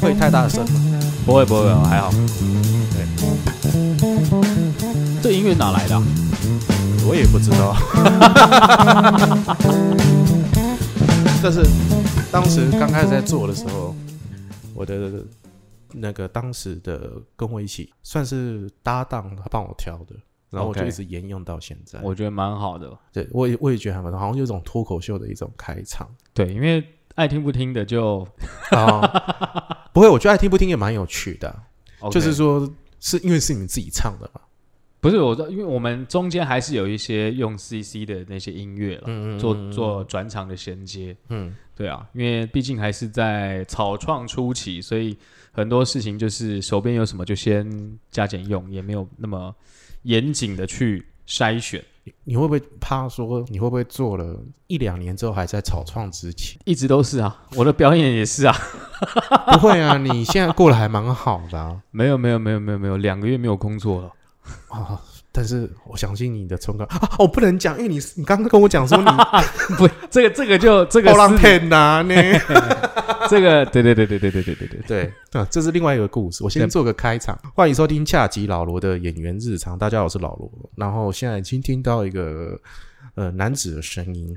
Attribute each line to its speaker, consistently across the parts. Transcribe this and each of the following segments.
Speaker 1: 会太大声吗？
Speaker 2: 不会不会，还好。
Speaker 1: 对，
Speaker 2: 这音乐哪来的、啊？
Speaker 1: 我也不知道。但是当时刚开始在做的时候，我的那个当时的跟我一起算是搭档，他帮我挑的，然后我就一直沿用到现在。
Speaker 2: 我觉得蛮好的。
Speaker 1: 对我也我也觉得还蛮好，好像有一种脱口秀的一种开场
Speaker 2: 对，因为爱听不听的就
Speaker 1: 啊。不会，我觉得爱听不听也蛮有趣的就是说是因为是你们自己唱的嘛。
Speaker 2: 不是我知道，因为我们中间还是有一些用 CC 的那些音乐了，
Speaker 1: 嗯
Speaker 2: 做做转场的衔接。
Speaker 1: 嗯，
Speaker 2: 对啊，因为毕竟还是在草创初期，所以很多事情就是手边有什么就先加减用，也没有那么严谨的去筛选。
Speaker 1: 你会不会怕说你会不会做了一两年之后还在草创之前？
Speaker 2: 一直都是啊，我的表演也是啊。
Speaker 1: 不会啊，你现在过得还蛮好的啊。
Speaker 2: 没有没有没有没有没有，两个月没有工作了。
Speaker 1: 啊但是我相信你的成功啊，我不能讲，因为你你刚刚跟我讲说你
Speaker 2: 不，这个这个就这个
Speaker 1: 波浪
Speaker 2: 私
Speaker 1: 片呐呢。
Speaker 2: 这个对对对对对对对对对
Speaker 1: 对，啊，这是另外一个故事。我先做个开场，欢迎收听恰吉老罗的演员日常。大家好，我是老罗。然后现在已经听到一个呃男子的声音，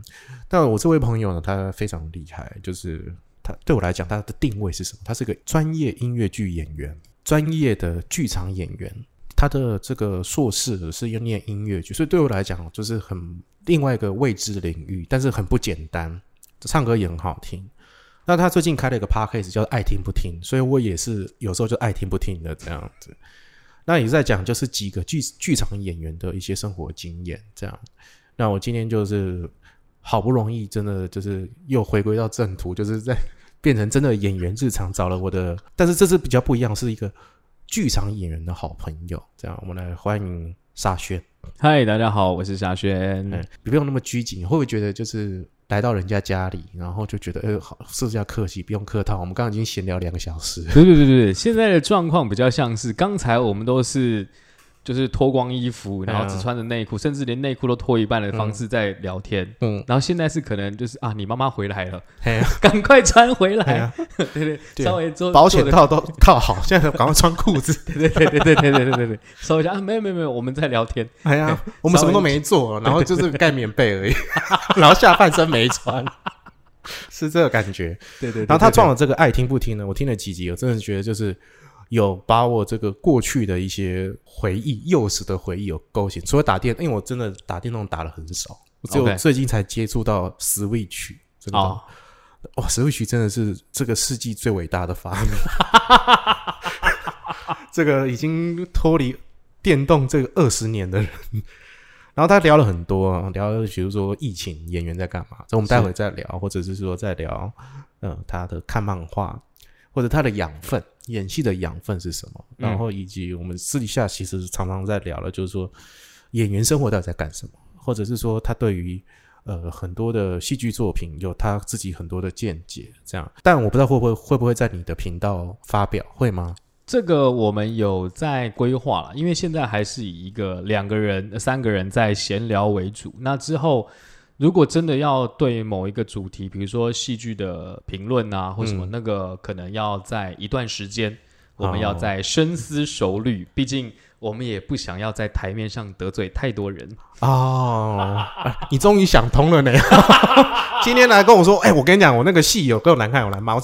Speaker 1: 但我这位朋友呢，他非常厉害，就是他对我来讲，他的定位是什么？他是个专业音乐剧演员，专业的剧场演员。他的这个硕士是要念音乐剧，所以对我来讲就是很另外一个未知领域，但是很不简单，唱歌也很好听。那他最近开了一个 podcast 叫“爱听不听”，所以我也是有时候就爱听不听的这样子。那也在讲就是几个剧剧场演员的一些生活经验这样。那我今天就是好不容易真的就是又回归到正途，就是在变成真的演员日常，找了我的，但是这次比较不一样，是一个剧场演员的好朋友。这样，我们来欢迎沙宣。
Speaker 2: 嗨，大家好，我是沙轩。
Speaker 1: 嗯，你不用那么拘谨，会不会觉得就是来到人家家里，然后就觉得呃，好，是不是要客气，不用客套？我们刚刚已经闲聊两个小时。
Speaker 2: 对对对对对，现在的状况比较像是刚才我们都是就是脱光衣服，然后只穿着内裤，甚至连内裤都脱一半的方式在聊天。
Speaker 1: 嗯，
Speaker 2: 然后现在是可能就是啊，你妈妈回来了，
Speaker 1: 嘿，
Speaker 2: 赶快穿回来。对 对，
Speaker 1: 对
Speaker 2: 稍微做
Speaker 1: 保险套都套好，现在赶快穿裤子。
Speaker 2: 得，对对对对对对对对对，收一下啊，没有没有没有，我们在聊天。
Speaker 1: 哎呀，我们什么都没做，然后就是盖棉被而已，然后下半身没穿，是这个感觉。
Speaker 2: 对对，
Speaker 1: 然后他撞
Speaker 2: 了，
Speaker 1: 了这个爱听不听呢，我听了几集，我真的觉得就是有把我这个过去的一些回忆、幼时的回忆有勾起。除了打电，因为我真的打电动打的很少，我只有最近才接触到 Switch，真的。
Speaker 2: 哦
Speaker 1: 哇，Switch 真的是这个世纪最伟大的发明，这个已经脱离电动这个二十年的人。然后他聊了很多啊，聊了比如说疫情演员在干嘛，这我们待会再聊，或者是说再聊，嗯、他的看漫画，或者他的养分，演戏的养分是什么，
Speaker 2: 嗯
Speaker 1: 然后以及我们私底下其实常常在聊的，就是说演员生活到底在干什么，或者是说他对于呃很多的戏剧作品有他自己很多的见解，这样。但我不知道会不会会不会在你的频道发表，会吗？
Speaker 2: 这个我们有在规划了，因为现在还是以一个两个人、呃三个人在闲聊为主。那之后，如果真的要对某一个主题，比如说戏剧的评论啊，或什么，
Speaker 1: 嗯
Speaker 2: 那个可能要在一段时间，我们
Speaker 1: 哦
Speaker 2: 要再深思熟虑。毕竟我们也不想要在台面上得罪太多人。
Speaker 1: 哦，哎你终于想通了呢！今天来跟我说，哎、我跟你讲，我那个戏有够难看，我来骂我，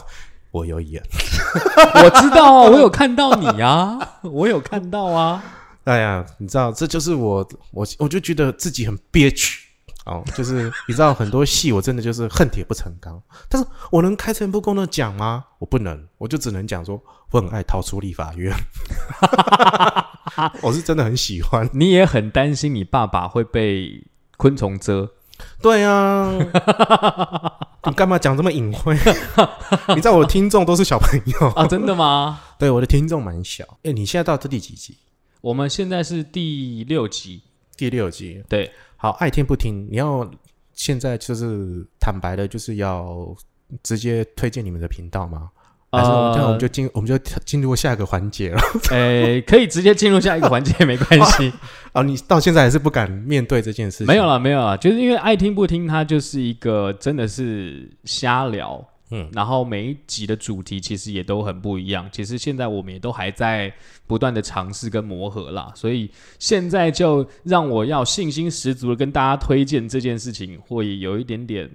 Speaker 1: 我有演。
Speaker 2: 我知道啊，我有看到你啊，我有看到啊。
Speaker 1: 哎呀，你知道，这就是我，我我就觉得自己很憋屈哦，就是你知道，很多戏我真的就是恨铁不成钢，但是我能开诚布公的讲吗？我不能，我就只能讲说我很爱逃出立法院，我是真的很喜欢。
Speaker 2: 你也很担心你爸爸会被昆虫蛰。
Speaker 1: 对啊，你干嘛讲这么隐晦？你知道我的听众都是小朋友
Speaker 2: 啊，真的吗？
Speaker 1: 对，我的听众蛮小。哎，你现在到这第几集？
Speaker 2: 我们现在是第六集，
Speaker 1: 第六集。
Speaker 2: 对，
Speaker 1: 好，爱听不听，你要现在就是坦白的，就是要直接推荐你们的频道吗？还是
Speaker 2: 呃
Speaker 1: 这样我们就进我们就进入下一个环节了。
Speaker 2: 诶，可以直接进入下一个环节，没关系。
Speaker 1: 啊，你到现在还是不敢面对这件事情？
Speaker 2: 没有了，没有了，就是因为爱听不听，它就是一个真的是瞎聊，
Speaker 1: 嗯，
Speaker 2: 然后每一集的主题其实也都很不一样。其实现在我们也都还在不断的尝试跟磨合啦，所以现在就让我要信心十足的跟大家推荐这件事情，会有一点点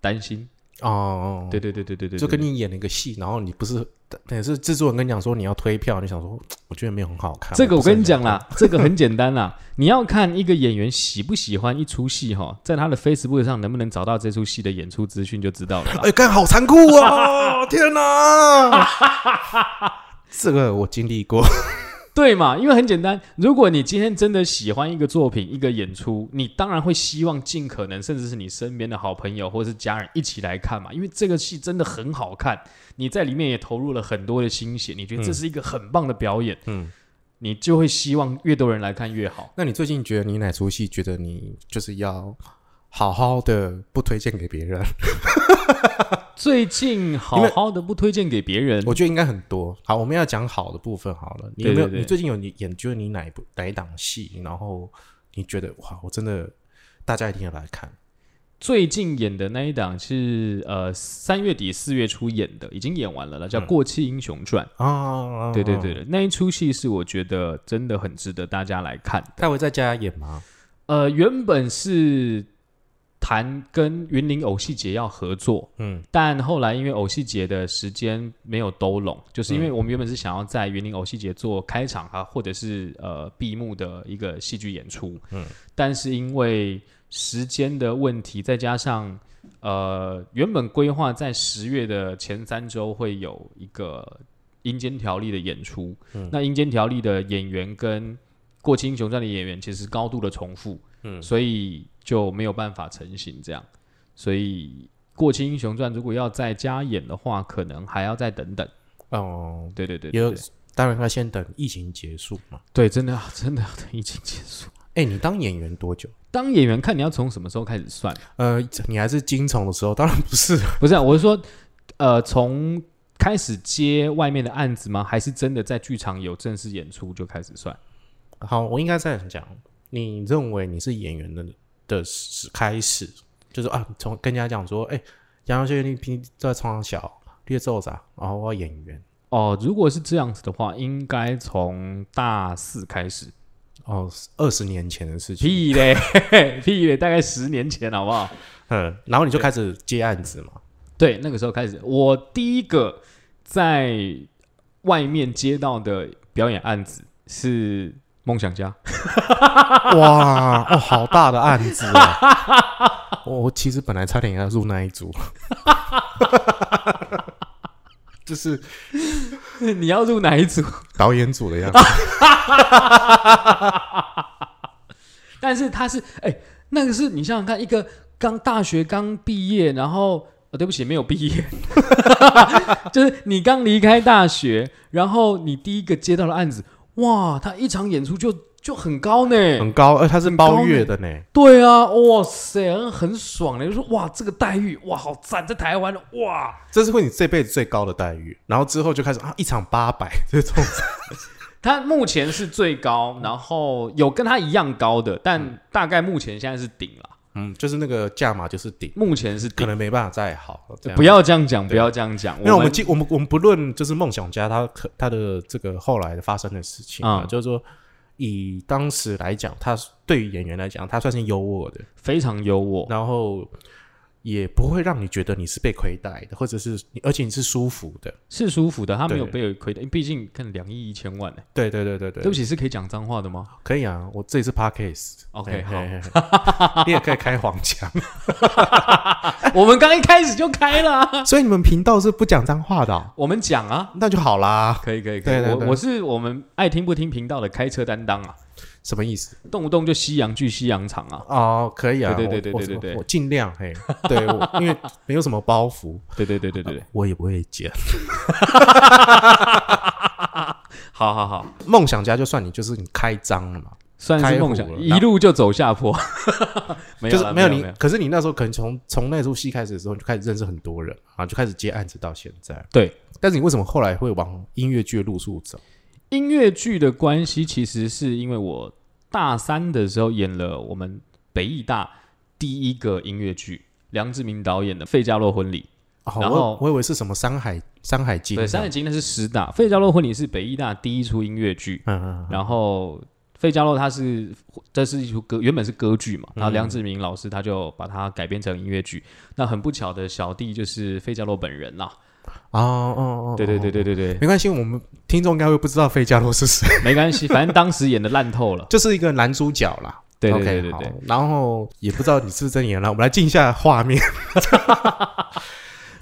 Speaker 2: 担心。
Speaker 1: 哦，
Speaker 2: 对对对对对对，
Speaker 1: 就跟你演了一个戏，然后你不是，等于是制作人跟你讲说你要推票，你想说，我觉得没有很好看。
Speaker 2: 这个我跟你讲啦，这个很简单啦。你要看一个演员喜不喜欢一出戏哈，在他的 Facebook 上能不能找到这出戏的演出资讯就知道了。
Speaker 1: 哎，干好残酷啊！天哪，这个我经历过。
Speaker 2: 对嘛？因为很简单，如果你今天真的喜欢一个作品、一个演出，你当然会希望尽可能，甚至是你身边的好朋友或是家人一起来看嘛。因为这个戏真的很好看，你在里面也投入了很多的心血，你觉得这是一个很棒的表演，
Speaker 1: 嗯，
Speaker 2: 你就会希望越多人来看越好。
Speaker 1: 那你最近觉得你哪出戏觉得你就是要好好的不推荐给别人？
Speaker 2: 最近好好的不推荐给别人，
Speaker 1: 我觉得应该很多。好，我们要讲好的部分好了。你有没有？
Speaker 2: 对对对
Speaker 1: 你最近有你演觉得你哪一部哪一档戏，然后你觉得哇，我真的大家一定要来看。
Speaker 2: 最近演的那一档是呃三月底四月初演的，已经演完了了，叫
Speaker 1: 嗯《
Speaker 2: 过气英雄传》。
Speaker 1: 啊，
Speaker 2: 对对对对，那一出戏是我觉得真的很值得大家来看的。
Speaker 1: 他会在家演吗？
Speaker 2: 呃，原本是谈跟云林偶戏节要合作，
Speaker 1: 嗯。
Speaker 2: 但后来因为偶戏节的时间没有兜拢，就是因为我们原本是想要在云林偶戏节做开场啊，或者是呃闭幕的一个戏剧演出，
Speaker 1: 嗯，
Speaker 2: 但是因为时间的问题，再加上呃原本规划在十月的前三周会有一个阴间条例的演出，
Speaker 1: 嗯。
Speaker 2: 那阴间条例的演员跟过期英雄传的演员其实高度的重复，
Speaker 1: 嗯。
Speaker 2: 所以就没有办法成型这样。所以《过气英雄传》如果要再加演的话，可能还要再等等。
Speaker 1: 哦，
Speaker 2: 对对对对对
Speaker 1: 当然要先等疫情结束嘛。
Speaker 2: 对，真的啊真的要等疫情结束。
Speaker 1: 哎，你当演员多久？
Speaker 2: 当演员看你要从什么时候开始算？
Speaker 1: 呃，你还是金虫的时候？当然不是。
Speaker 2: 不是、啊，我是说，呃，从开始接外面的案子吗？还是真的在剧场有正式演出就开始算？
Speaker 1: 好，我应该这样讲。你认为你是演员的的始开始，就是啊，从跟人家讲说，哎、杨学你平在创小略奏啥，然后我演员。
Speaker 2: 哦，如果是这样子的话，应该从大四开始。
Speaker 1: 哦，二十年前的事情，
Speaker 2: 屁嘞，屁嘞，大概十年前，好不好？
Speaker 1: 嗯，然后你就开始接案子嘛，
Speaker 2: 对，那个时候开始，我第一个在外面接到的表演案子是《梦想家》。
Speaker 1: 哇，哦，好大的案子啊！我 我其实本来差点要入那一组，就是
Speaker 2: 你要入哪一组？
Speaker 1: 导演组的样子。
Speaker 2: 但是他是，哎、那个是你想想看，一个刚大学刚毕业，然后。哦，对不起，没有毕业，就是你刚离开大学，然后你第一个接到的案子，哇，他一场演出就就很高呢，
Speaker 1: 很高，而他是包月的呢。
Speaker 2: 对啊，哇塞，很很爽呢，就说哇，这个待遇哇好赞，在台湾哇，
Speaker 1: 这是会你这辈子最高的待遇，然后之后就开始啊，一场八百 这种，
Speaker 2: 他目前是最高，然后有跟他一样高的，但大概目前现在是顶了，
Speaker 1: 嗯，就是那个价码就是顶，
Speaker 2: 目前是
Speaker 1: 可
Speaker 2: 顶。
Speaker 1: 能没办法再好。这样。
Speaker 2: 不，要这样讲，不要这样讲，
Speaker 1: 因为我们
Speaker 2: 们
Speaker 1: 今我们我们不论就是梦想家他可他的这个后来的发生的事情啊，
Speaker 2: 嗯
Speaker 1: 就是说以当时来讲，他对于演员来讲，他算是优渥的，
Speaker 2: 非常优渥，
Speaker 1: 然后也不会让你觉得你是被亏待的，或者是你而且你是舒服的。
Speaker 2: 是舒服的，他没有
Speaker 1: 对。
Speaker 2: 被亏待，毕竟看两亿一千万呢。
Speaker 1: 对对对对对，
Speaker 2: 对不起，是可以讲脏话的吗？
Speaker 1: 可以啊，我这里是 podcast。
Speaker 2: OK，
Speaker 1: 嘿嘿嘿 你也可以开黄腔，
Speaker 2: 我们刚一开始就开了啊，
Speaker 1: 所以你们频道是不讲脏话的哦、
Speaker 2: 我们讲啊，
Speaker 1: 那就好啦。
Speaker 2: 可以可以可以，我我是我们爱听不听频道的开车担当啊，
Speaker 1: 什么意思？
Speaker 2: 动不动就西洋剧、西洋场啊，
Speaker 1: 哦，可以啊，
Speaker 2: 对对对
Speaker 1: 我
Speaker 2: 对对对对。
Speaker 1: 我我尽量嘿，对，我 因为没有什么包袱，
Speaker 2: 对对对对对对，
Speaker 1: 我也不会剪。
Speaker 2: 好好好，
Speaker 1: 梦想家就算你就是你开张了嘛，
Speaker 2: 算是梦想一路就走下坡，没有
Speaker 1: 没有你，可是你那时候可能从从那出戏开始的时候，你就开始认识很多人啊，就开始接案子到现在。
Speaker 2: 对，
Speaker 1: 但是你为什么后来会往音乐剧的路数走？
Speaker 2: 音乐剧的关系，其实是因为我大三的时候演了我们北艺大第一个音乐剧，梁志明导演的《费加洛婚礼》。
Speaker 1: 哦，
Speaker 2: 然后
Speaker 1: 我我以为是什么《山海山海经》
Speaker 2: 对，《山海经》那是十大，《费加洛婚礼》是北医大第一出音乐剧，
Speaker 1: 嗯嗯嗯
Speaker 2: 然后。费加洛它是这是一出歌，原本是歌剧嘛，然后
Speaker 1: 嗯
Speaker 2: 梁志明老师他就把它改编成音乐剧。那很不巧的小弟就是费加洛本人啦。
Speaker 1: 哦哦哦，
Speaker 2: 对对对
Speaker 1: 哦，
Speaker 2: 对对对，
Speaker 1: 没关系，我们听众应该会不知道费加罗是谁，
Speaker 2: 没关系，反正当时演的烂透了。
Speaker 1: 就是一个男主角啦。
Speaker 2: 对对对对对
Speaker 1: 好，然后也不知道你是不是真演了，我们来进一下画面。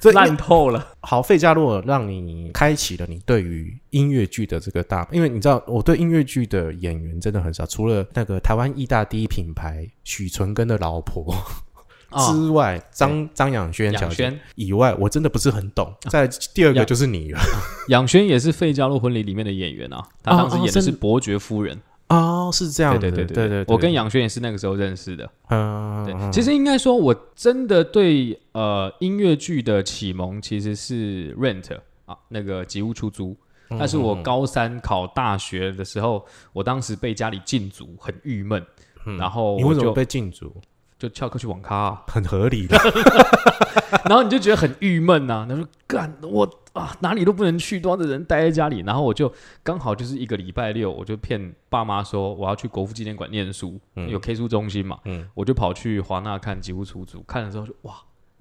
Speaker 1: 这
Speaker 2: 烂透了。
Speaker 1: 好，费加洛让你开启了你对于音乐剧的这个大，因为你知道我对音乐剧的演员真的很少，除了那个台湾艺大第一品牌许纯根的老婆
Speaker 2: 哦，
Speaker 1: 之外，张张养轩小姐
Speaker 2: 杨轩，
Speaker 1: 以外，我真的不是很懂。在第二个就是你。了
Speaker 2: 养轩也是《费加洛婚礼》里面的演员啊，他当时演的是伯爵夫人。
Speaker 1: 哦，是这样对，
Speaker 2: 对对
Speaker 1: 对
Speaker 2: 对我跟杨轩也是那个时候认识的。
Speaker 1: 嗯，
Speaker 2: 对，
Speaker 1: 嗯
Speaker 2: 其实应该说，我真的对呃音乐剧的启蒙其实是 Rent 啊，那个吉屋出租。
Speaker 1: 嗯
Speaker 2: 但是我高三考大学的时候，我当时被家里禁足，很郁闷，然后
Speaker 1: 嗯你为什么被禁足？
Speaker 2: 就翘课去网咖、啊，
Speaker 1: 很合理的，
Speaker 2: 然后你就觉得很郁闷呐，他说干我啊哪里都不能去，多少的人待在家里，然后我就刚好就是一个礼拜六，我就骗爸妈说我要去国父纪念馆念书，有 K 书中心嘛，
Speaker 1: 嗯
Speaker 2: 我就跑去华纳看《吉屋出租》，看了之后就哇，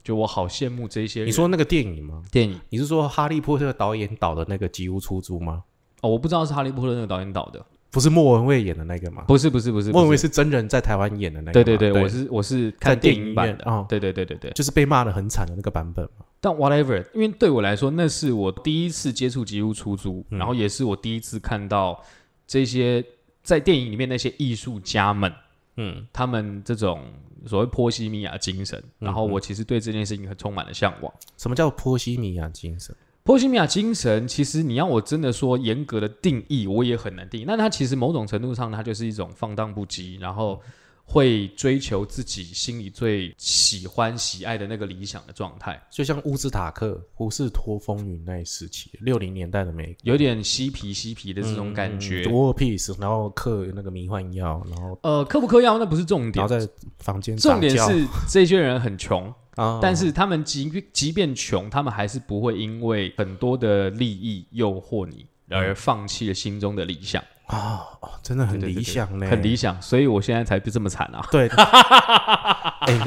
Speaker 2: 就我好羡慕这些人。
Speaker 1: 你说那个电影吗？
Speaker 2: 电影
Speaker 1: 你是说哈利波特导演导的那个《吉屋出租》吗？
Speaker 2: 哦，我不知道是哈利波特那个导演导的，
Speaker 1: 不是莫文蔚演的那个吗？
Speaker 2: 不是不是不是，
Speaker 1: 莫文蔚是真人在台湾演的那个。
Speaker 2: 对对对，我是我是看
Speaker 1: 电影
Speaker 2: 版的，
Speaker 1: 院哦
Speaker 2: 对对对对对。
Speaker 1: 就是被骂的很惨的那个版本嘛。
Speaker 2: 但 whatever，因为对我来说，那是我第一次接触吉屋出租，
Speaker 1: 嗯
Speaker 2: 然后也是我第一次看到这些在电影里面那些艺术家们，
Speaker 1: 嗯，
Speaker 2: 他们这种所谓波西米亚精神，然后我其实对这件事情很充满了向往。
Speaker 1: 什么叫波西米亚精神？
Speaker 2: 波西米亚精神，其实你要我真的说严格的定义，我也很难定义。那它其实某种程度上，它就是一种放荡不羁，然后会追求自己心里最喜欢、喜爱的那个理想的状态，
Speaker 1: 就像乌兹塔克、胡士托风云那一时期，六零年代的美国
Speaker 2: 有点嬉皮嬉皮的这种感觉。
Speaker 1: 嗯 War Peace，然后嗑那个迷幻药，然后
Speaker 2: 呃，嗑不嗑药那不是重点
Speaker 1: 然后，在房间
Speaker 2: 重点是这些人很穷，
Speaker 1: 啊，
Speaker 2: 但是他们即便即便穷，他们还是不会因为很多的利益诱惑你而放弃了心中的理想，
Speaker 1: 啊，哦真的很理想呢，
Speaker 2: 很理想，所以我现在才不这么惨啊。
Speaker 1: 对，哎，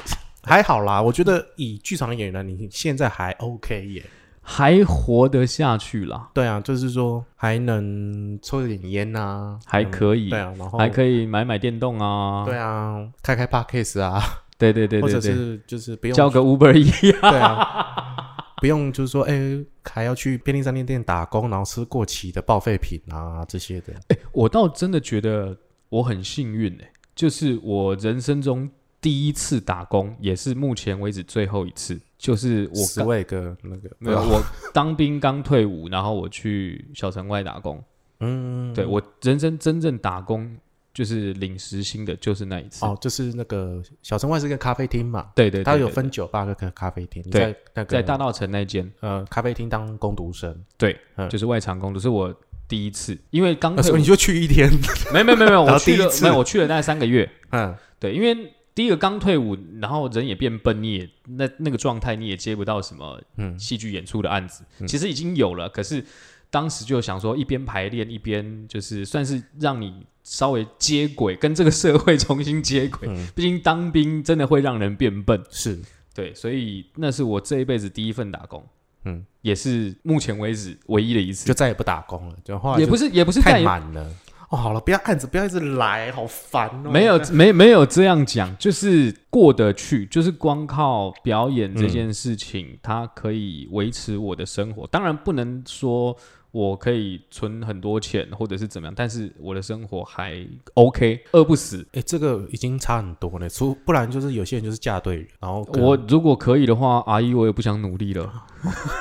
Speaker 1: 还好啦，我觉得以剧场演员，你现在还 OK 耶。
Speaker 2: 还活得下去啦，
Speaker 1: 对啊，就是说还能抽点烟呐，
Speaker 2: 还可以
Speaker 1: 嗯对啊，然后
Speaker 2: 还可以买买电动啊，
Speaker 1: 对啊，开开 podcast 啊，
Speaker 2: 对对对
Speaker 1: 或者
Speaker 2: 对对，
Speaker 1: 是就是不用
Speaker 2: 交个 Uber 一样，
Speaker 1: 对啊，不用就是说，哎、还要去便利商店店打工，然后吃过期的报废品啊这些的。
Speaker 2: 我倒真的觉得我很幸运诶、就是我人生中第一次打工，也是目前为止最后一次，就是我刚
Speaker 1: 十位个那个。
Speaker 2: 没有我当兵刚退伍，然后我去小城外打工，
Speaker 1: 嗯，
Speaker 2: 对我人生真正打工就是领时薪的，就是那一次。
Speaker 1: 哦，就是那个小城外是个咖啡厅嘛，
Speaker 2: 对对对对
Speaker 1: 它有分酒吧跟咖啡厅。
Speaker 2: 对
Speaker 1: 在那个
Speaker 2: 在大道城那间，
Speaker 1: 呃咖啡厅当工读生，
Speaker 2: 对，
Speaker 1: 嗯。
Speaker 2: 就是外场工读，是我第一次，因为刚退伍
Speaker 1: 那时候你，就去一天，
Speaker 2: 没有没有没有我去了，没有我去了大概三个月，
Speaker 1: 嗯，
Speaker 2: 对，因为第一个刚退伍，然后人也变笨，你也那那个状态，你也接不到什么
Speaker 1: 嗯。
Speaker 2: 戏剧演出的案子，其实已经有了，可是当时就想说一边排练一边就是算是让你稍微接轨，跟这个社会重新接轨。
Speaker 1: 嗯
Speaker 2: 毕竟当兵真的会让人变笨，
Speaker 1: 是
Speaker 2: 对，所以那是我这一辈子第一份打工，
Speaker 1: 嗯，
Speaker 2: 也是目前为止唯一的一次
Speaker 1: 就，再也不打工了，就后来是
Speaker 2: 也不是也不是
Speaker 1: 太满了。哦，好了，不要案子，不要一直来，好烦哦。
Speaker 2: 没有 没没有这样讲，就是过得去，就是光靠表演这件事情，它可以维持我的生活。当然不能说我可以存很多钱或者是怎么样，但是我的生活还 OK，饿不死。
Speaker 1: 哎、这个已经差很多了，除不然就是有些人就是嫁对人，然后
Speaker 2: 我如果可以的话，阿姨我也不想努力了。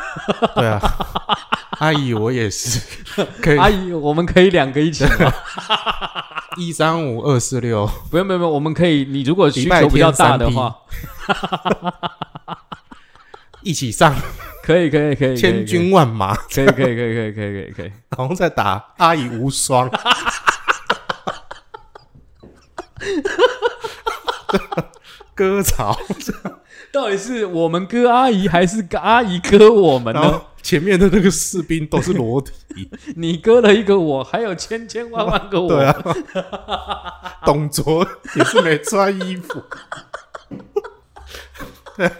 Speaker 1: 对啊，阿姨我也是，可以
Speaker 2: 阿姨，我们可以两个一起吗？
Speaker 1: 一三五二四六，
Speaker 2: 不用不用不用，我们可以。你如果需求比较大的话，
Speaker 1: 一起上
Speaker 2: 可以可以可以，
Speaker 1: 千，军万马，
Speaker 2: 可以可以可以可以可以可以可以。
Speaker 1: 然后再打阿姨无双。割草，
Speaker 2: 到底是我们割阿姨，还是阿姨割我们呢？
Speaker 1: 前面的那个士兵都是裸体，
Speaker 2: 你割了一个我，还有千千万万个我。
Speaker 1: 对啊，董卓也是没穿衣服，对啊，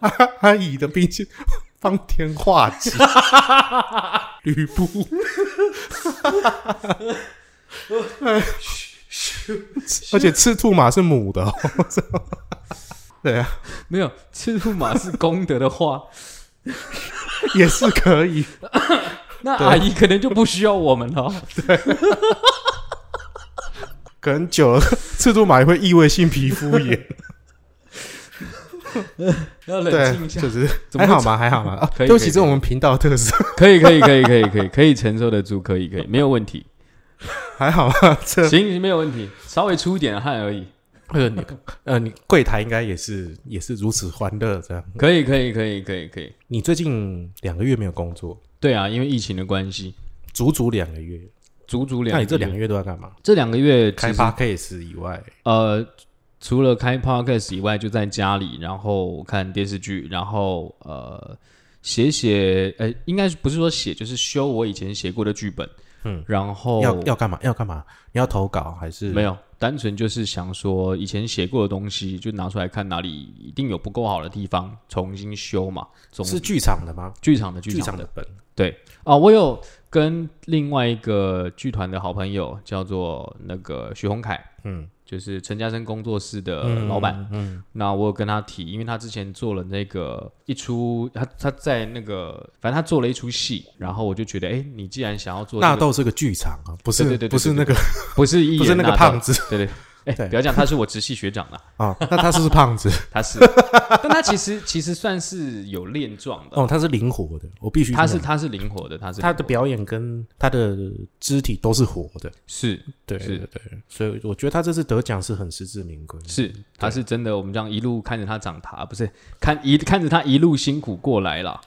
Speaker 1: 阿阿姨的兵器方天画戟，吕布，而且赤兔马是母的、哦，对啊，
Speaker 2: 没有赤兔马是公的的话，
Speaker 1: 也是可以。
Speaker 2: 那阿姨可能就不需要我们了。
Speaker 1: 对可能久了，赤兔马也会异位性皮肤炎。
Speaker 2: 要冷
Speaker 1: 对
Speaker 2: 静一，下
Speaker 1: 就，是
Speaker 2: 怎
Speaker 1: 好吗？还好吗？啊，
Speaker 2: 可以
Speaker 1: 对不起，这是我们频道特色，
Speaker 2: 可以，可以，可以，可以，可以，可以 承受得住，可以，可以，没有问题。
Speaker 1: 还好吗？这
Speaker 2: 行，没有问题，稍微出一点汗而已。
Speaker 1: 呃，你呃，你柜台应该也是也是如此欢乐这样。
Speaker 2: 可以，可以，可以，可以，可以。
Speaker 1: 你最近两个月没有工作，
Speaker 2: 对啊，因为疫情的关系，
Speaker 1: 足足两个月，
Speaker 2: 足足两。
Speaker 1: 那你这两个月都在干嘛？
Speaker 2: 这两个月
Speaker 1: 开
Speaker 2: 其实
Speaker 1: podcast 以外，
Speaker 2: 呃，除了开 podcast 以外，就在家里，然后看电视剧，然后呃写写，呃，应该是不是说写，就是修我以前写过的剧本。
Speaker 1: 嗯，
Speaker 2: 然后
Speaker 1: 要要干嘛？要干嘛？你要投稿还是
Speaker 2: 没？有，单纯就是想说以前写过的东西，就拿出来看哪里一定有不够好的地方，重新修嘛。总
Speaker 1: 是剧场的吗？
Speaker 2: 剧场的剧场的
Speaker 1: 剧场的本，
Speaker 2: 对啊，我有跟另外一个剧团的好朋友叫做那个徐宏凯，
Speaker 1: 嗯，
Speaker 2: 就是陈嘉生工作室的
Speaker 1: 嗯
Speaker 2: 老板。，
Speaker 1: 嗯，
Speaker 2: 那我有跟他提，因为他之前做了那个一出，他他在那个，反正他做了一出戏，然后我就觉得，哎，你既然想要做、這個，
Speaker 1: 纳豆是个剧场啊，不是
Speaker 2: 对对对对
Speaker 1: 不是那个
Speaker 2: 不是一
Speaker 1: 不是那个胖子
Speaker 2: 对对，哎，
Speaker 1: 对。
Speaker 2: 不要讲他是我直系学长啦，
Speaker 1: 啊，那他是不是胖子？
Speaker 2: 他是，但他其实其实算是有练壮的，
Speaker 1: 哦，他是灵活的，我必须
Speaker 2: 他是他是灵活的，他是
Speaker 1: 他的表演跟他的肢体都是活的，
Speaker 2: 是是。
Speaker 1: 对对。对，所以我觉得他这次得奖是很实至名归。
Speaker 2: 是，他是真的，我们这样一路看着他长大，不是看一看着他一路辛苦过来了。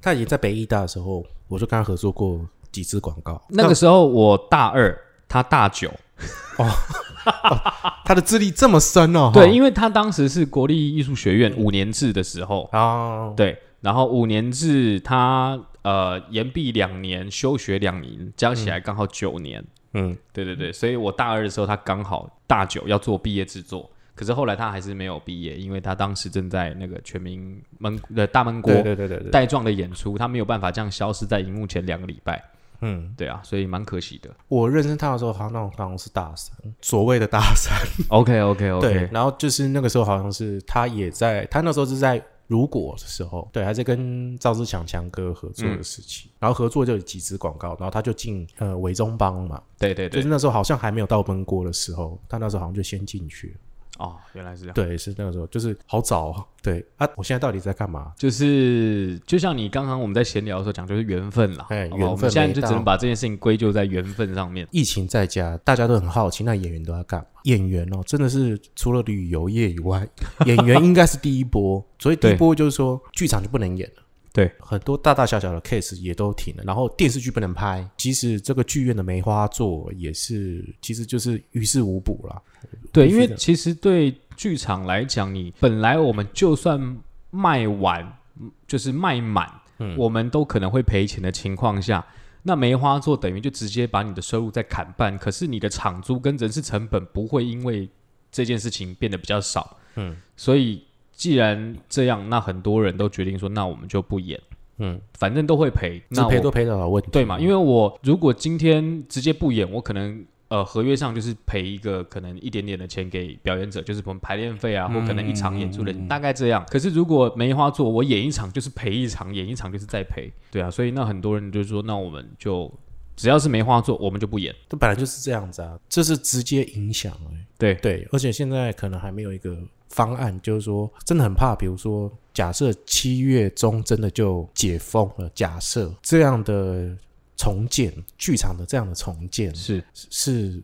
Speaker 1: 他也在北艺大的时候，我就跟他合作过几支广告。
Speaker 2: 那个时候我大二，他大九，
Speaker 1: 他的资历这么深哦，
Speaker 2: 对，因为他当时是国立艺术学院五年制的时候，
Speaker 1: 啊，
Speaker 2: 对，然后五年制他呃延毕两年，休学两年，加起来刚好九年。
Speaker 1: 嗯，
Speaker 2: 对对对，所以我大二的时候，他刚好大九要做毕业制作，可是后来他还是没有毕业，因为他当时正在那个全民闷的大闷锅
Speaker 1: 对对对对对，
Speaker 2: 带状的演出，他没有办法这样消失在荧幕前两个礼拜。
Speaker 1: 嗯，
Speaker 2: 对啊，所以蛮可惜的。
Speaker 1: 我认识他的时候，好像那种好像是大三，所谓的大三
Speaker 2: ，OK OK OK，，对
Speaker 1: 然后就是那个时候好像是他也在，他那时候是在。如果的时候，对，还在跟赵志强强哥合作的时期，然后合作就有几支广告，然后他就进呃维中帮嘛，
Speaker 2: 对对对。
Speaker 1: 就是，那时候好像还没有到奔锅的时候，他那时候好像就先进去了。
Speaker 2: 哦，原来是这样。
Speaker 1: 对，是那个时候，就是好早哦。对啊，我现在到底在干嘛？
Speaker 2: 就是就像你刚刚我们在闲聊的时候讲，就是缘分啦。
Speaker 1: 哎缘分
Speaker 2: 们现在就只能把这件事情归咎在缘分上面。
Speaker 1: 疫情在家，大家都很好奇，那演员都在干嘛？演员哦，真的是除了旅游业以外，演员应该是第一波。所以第一波就是说，剧场就不能演了。
Speaker 2: 对，
Speaker 1: 很多大大小小的 case 也都停了，然后电视剧不能拍，即使这个剧院的梅花座也是，其实就是于事无补了。
Speaker 2: 对，因为其实对剧场来讲，你本来我们就算卖完，嗯就是卖满，
Speaker 1: 嗯
Speaker 2: 我们都可能会赔钱的情况下，那梅花座等于就直接把你的收入再砍半，可是你的场租跟人事成本不会因为这件事情变得比较少。
Speaker 1: 嗯
Speaker 2: 所以既然这样，那很多人都决定说，那我们就不演，
Speaker 1: 嗯，
Speaker 2: 反正都会赔，那
Speaker 1: 赔都赔得了问题。
Speaker 2: 对嘛？因为我如果今天直接不演，我可能呃合约上就是赔一个可能一点点的钱给表演者，就是我们排练费啊，或可能一场演出的、大概这样。可是如果梅花座，我演一场就是赔一场，演一场就是再赔，对啊，所以那很多人就说，那我们就只要是梅花座，我们就不演。
Speaker 1: 这本来就是这样子啊，这是直接影响哎、
Speaker 2: 对
Speaker 1: 对，而且现在可能还没有一个方案，就是说真的很怕，比如说假设七月中真的就解封了，假设这样的重建剧场的这样的重建
Speaker 2: 是
Speaker 1: 是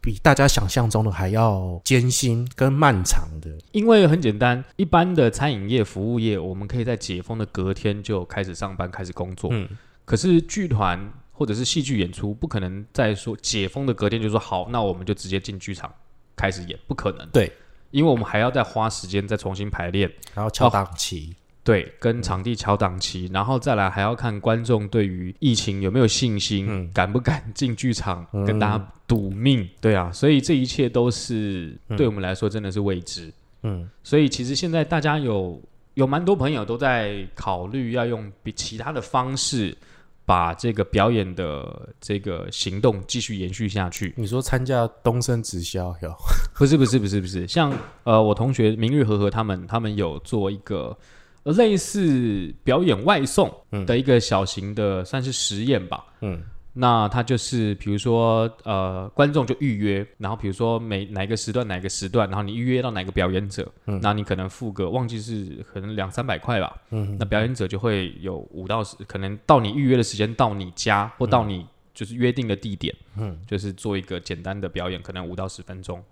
Speaker 1: 比大家想象中的还要艰辛跟漫长的。
Speaker 2: 因为很简单，一般的餐饮业、服务业，我们可以在解封的隔天就开始上班、开始工作。
Speaker 1: 嗯，
Speaker 2: 可是剧团或者是戏剧演出，不可能在说解封的隔天就说好，那我们就直接进剧场开始演，不可能。
Speaker 1: 对，
Speaker 2: 因为我们还要再花时间再重新排练，
Speaker 1: 然后敲档期，
Speaker 2: 对，跟场地敲档期，然后再来还要看观众对于疫情有没有信心，
Speaker 1: 嗯。
Speaker 2: 敢不敢进剧场
Speaker 1: 嗯。
Speaker 2: 跟大家赌命，对啊，所以这一切都是
Speaker 1: 嗯。
Speaker 2: 对我们来说真的是未知。
Speaker 1: 嗯。
Speaker 2: 所以其实现在大家有有蛮多朋友都在考虑要用比其他的方式，把这个表演的这个行动继续延续下去。
Speaker 1: 你说参加东升直销有？
Speaker 2: 不是不是不是不是，像呃我同学明日和和他们，他们有做一个呃类似表演外送的一个小型的算是实验吧。
Speaker 1: 嗯
Speaker 2: 那他就是比如说呃观众就预约，然后比如说每哪个时段哪个时段，然后你预约到哪个表演者，
Speaker 1: 嗯。
Speaker 2: 那你可能付个忘记是可能两三百块吧，
Speaker 1: 嗯
Speaker 2: 那表演者就会有五到十，可能到你预约的时间到你家或到你就是约定的地点，
Speaker 1: 嗯，
Speaker 2: 就是做一个简单的表演，可能五到十分钟，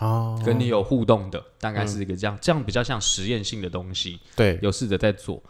Speaker 1: 哦，
Speaker 2: 跟你有互动的，大概是一个这样，这样比较像实验性的东西，
Speaker 1: 对，
Speaker 2: 有试着在做。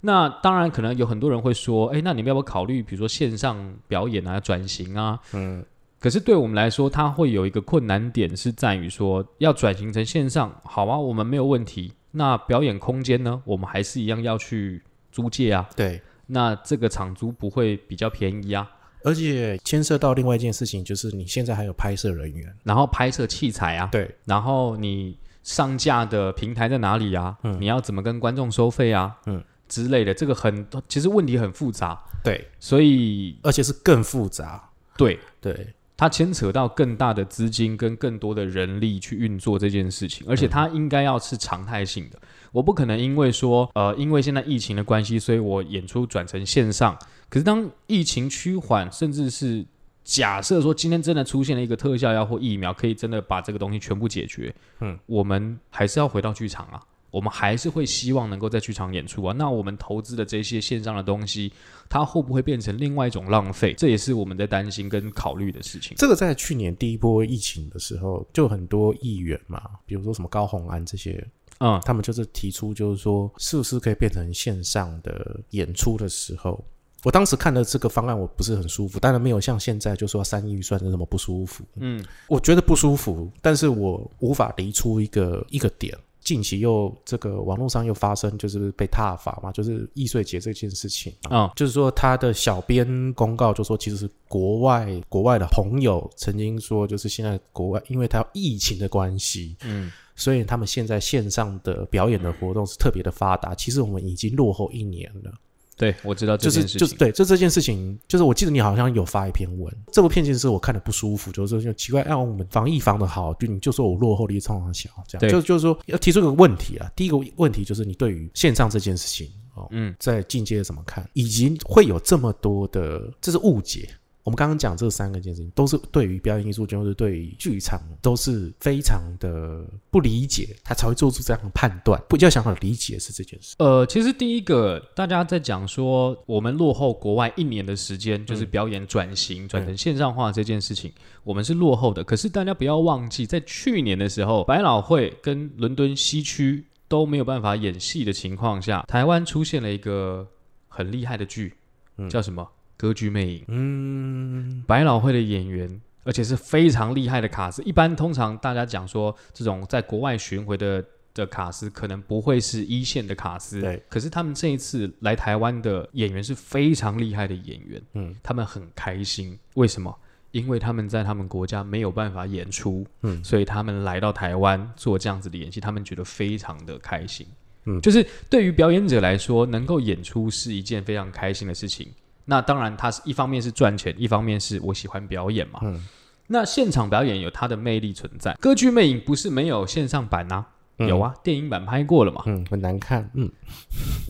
Speaker 2: 那当然，可能有很多人会说，哎，那你们要不要考虑，比如说线上表演啊、转型啊？
Speaker 1: 嗯
Speaker 2: 可是对我们来说，它会有一个困难点是在于说，要转型成线上，好啊，我们没有问题。那表演空间呢，我们还是一样要去租借啊。
Speaker 1: 对，
Speaker 2: 那这个场租不会比较便宜啊？
Speaker 1: 而且牵涉到另外一件事情，就是你现在还有拍摄人员，
Speaker 2: 然后拍摄器材啊，
Speaker 1: 对，
Speaker 2: 然后你上架的平台在哪里啊？
Speaker 1: 嗯
Speaker 2: 你要怎么跟观众收费啊？
Speaker 1: 嗯
Speaker 2: 之类的，这个很其实问题很复杂，
Speaker 1: 对，
Speaker 2: 所以
Speaker 1: 而且是更复杂，
Speaker 2: 对。
Speaker 1: 对，
Speaker 2: 它牵扯到更大的资金跟更多的人力去运作这件事情，而且它应该要是常态性的。我不可能因为说呃，因为现在疫情的关系，所以我演出转成线上。可是当疫情趋缓，甚至是假设说今天真的出现了一个特效药或疫苗，可以真的把这个东西全部解决，
Speaker 1: 嗯，
Speaker 2: 我们还是要回到剧场啊。我们还是会希望能够在剧场演出啊。那我们投资的这些线上的东西，它会不会变成另外一种浪费？这也是我们在担心跟考虑的事情。
Speaker 1: 这个在去年第一波疫情的时候，就很多议员嘛，比如说什么高虹安这些，
Speaker 2: 嗯，
Speaker 1: 他们就是提出，就是说是不是可以变成线上的演出的时候，我当时看的这个方案我不是很舒服，当然没有像现在就说三亿预算是什么不舒服，
Speaker 2: 嗯，
Speaker 1: 我觉得不舒服，但是我无法离出一个一个点。近期又这个网络上又发生就是被踏伐嘛，就是易碎节这件事情啊，
Speaker 2: 嗯
Speaker 1: 就是说他的小编公告就说，其实是国外国外的朋友曾经说，就是现在国外因为他疫情的关系，
Speaker 2: 嗯，
Speaker 1: 所以他们现在线上的表演的活动是特别的发达。其实我们已经落后一年了，
Speaker 2: 对，我知道这
Speaker 1: 就是
Speaker 2: 件事情。
Speaker 1: 就是对，就这件事情，就是我记得你好像有发一篇文，这部片其实是我看的不舒服，就是说就奇怪，让、我们防疫防的好，就你就说我落后，你冲上小，这
Speaker 2: 对
Speaker 1: 样就就是说要提出一个问题啊。第一个问题就是你对于线上这件事情哦，
Speaker 2: 嗯，
Speaker 1: 在进阶怎么看，以及会有这么多的这是误解。我们刚刚讲这三个件事情，都是对于表演艺术，就是对于剧场都是非常的不理解，他才会做出这样的判断。比较想好理解是这件事。
Speaker 2: 呃，其实第一个大家在讲说我们落后国外一年的时间，就是表演转型、转成线上化这件事情，我们是落后的。可是大家不要忘记，在去年的时候，百老汇跟伦敦西区都没有办法演戏的情况下，台湾出现了一个很厉害的剧，
Speaker 1: 嗯
Speaker 2: 叫什么？歌剧魅影。
Speaker 1: 嗯，
Speaker 2: 百老汇的演员，而且是非常厉害的卡司。一般通常大家讲说，这种在国外巡回的的卡司，可能不会是一线的卡司。
Speaker 1: 对，
Speaker 2: 可是他们这一次来台湾的演员是非常厉害的演员，
Speaker 1: 嗯，
Speaker 2: 他们很开心。为什么？因为他们在他们国家没有办法演出，
Speaker 1: 嗯
Speaker 2: 所以他们来到台湾做这样子的演戏，他们觉得非常的开心。
Speaker 1: 嗯
Speaker 2: 就是对于表演者来说，能够演出是一件非常开心的事情。那当然，它是一方面是赚钱，一方面是我喜欢表演嘛。
Speaker 1: 嗯
Speaker 2: 那现场表演有它的魅力存在。歌剧魅影不是没有线上版啊，
Speaker 1: 嗯
Speaker 2: 有啊，电影版拍过了嘛。
Speaker 1: 嗯，很难看，嗯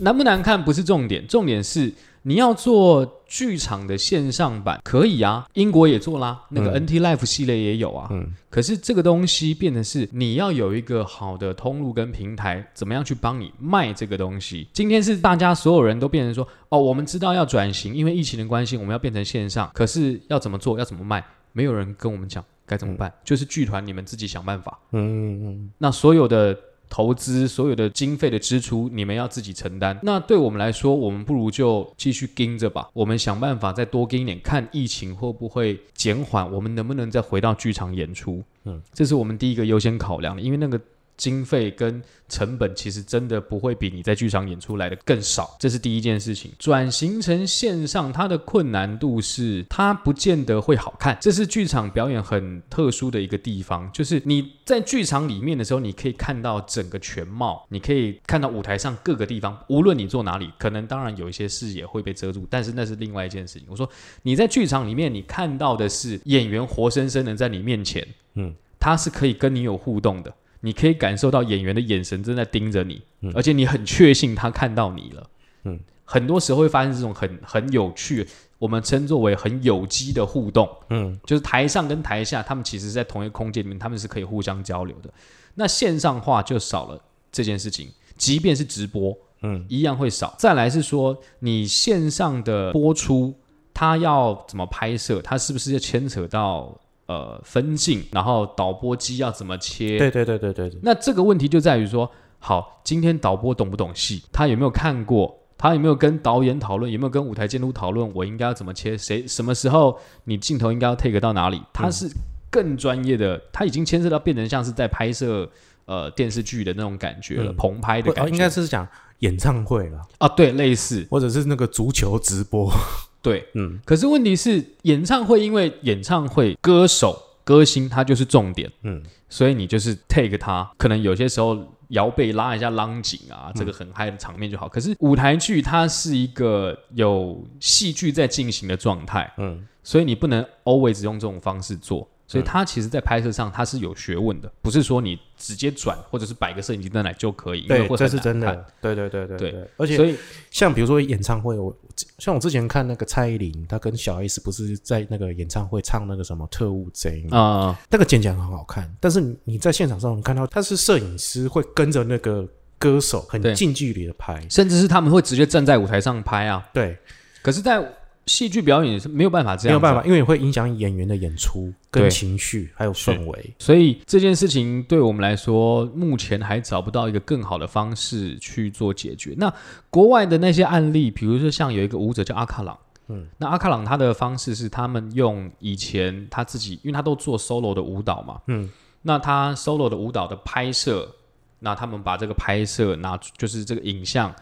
Speaker 2: 难不难看不是重点，重点是你要做剧场的线上版可以啊，英国也做啦，那个
Speaker 1: 嗯
Speaker 2: NT Life 系列也有啊。
Speaker 1: 嗯
Speaker 2: 可是这个东西变成是你要有一个好的通路跟平台，怎么样去帮你卖这个东西？今天是大家所有人都变成说，哦，我们知道要转型，因为疫情的关系，我们要变成线上，可是要怎么做，要怎么卖，没有人跟我们讲该怎么办，就是剧团你们自己想办法。
Speaker 1: 嗯嗯嗯
Speaker 2: 那所有的投资、所有的经费的支出，你们要自己承担。那对我们来说，我们不如就继续盯着吧。我们想办法再多盯一点，看疫情会不会减缓，我们能不能再回到剧场演出。
Speaker 1: 嗯，
Speaker 2: 这是我们第一个优先考量的，因为那个经费跟成本其实真的不会比你在剧场演出来的更少，这是第一件事情。转型成线上，它的困难度是它不见得会好看，这是剧场表演很特殊的一个地方。就是你在剧场里面的时候，你可以看到整个全貌，你可以看到舞台上各个地方，无论你坐哪里，可能当然有一些视野会被遮住，但是那是另外一件事情。我说你在剧场里面，你看到的是演员活生生的在你面前，嗯，他是可以跟你有互动的。你可以感受到演员的眼神正在盯着你，而且你很确信他看到你了。嗯，很多时候会发生这种很很有趣，我们称作为很有机的互动。嗯，就是台上跟台下，他们其实在同一个空间里面，他们是可以互相交流的。那线上化就少了这件事情，即便是直播，嗯，一样会少。再来是说，你线上的播出，它要怎么拍摄？它是不是要牵扯到？呃，分镜，然后导播机要怎么切？
Speaker 1: 对对对对对。
Speaker 2: 那这个问题就在于说，好，今天导播懂不懂戏？他有没有看过？他有没有跟导演讨论？有没有跟舞台监督讨论？我应该要怎么切？谁什么时候你镜头应该要 take 到哪里？他是更专业的，他已经牵涉到变成像是在拍摄呃电视剧的那种感觉了，棚拍的感觉。
Speaker 1: 应该是讲演唱会了
Speaker 2: 啊，对，类似，
Speaker 1: 或者是那个足球直播。
Speaker 2: 对，嗯，可是问题是，演唱会因为演唱会歌手歌星他就是重点，嗯，所以你就是 take 他，可能有些时候摇背拉一下浪景啊，这个很嗨的场面就好。可是舞台剧它是一个有戏剧在进行的状态，嗯，所以你不能 always 用这种方式做。所以他其实，在拍摄上他是有学问的，不是说你直接转或者是摆个摄影机灯来就可以。
Speaker 1: 对，这是真的。对对对对
Speaker 2: 对。
Speaker 1: 而且，所以像比如说演唱会，我像我之前看那个蔡依林，她跟小 S 不是在那个演唱会唱那个什么特务贼啊，那个剪辑很好看。但是你在现场上看到，他是摄影师会跟着那个歌手很近距离的拍，
Speaker 2: 甚至是他们会直接站在舞台上拍啊。
Speaker 1: 对。
Speaker 2: 可是，在戏剧表演是没有办法这样，
Speaker 1: 没有办法，因为会影响演员的演出、跟情绪还有氛围。
Speaker 2: 所以这件事情对我们来说，目前还找不到一个更好的方式去做解决。那国外的那些案例，比如说像有一个舞者叫阿卡朗，嗯，那阿卡朗他的方式是他们用以前他自己，因为他都做 solo 的舞蹈嘛，嗯，那他 solo 的舞蹈的拍摄，那他们把这个拍摄拿，就是这个影像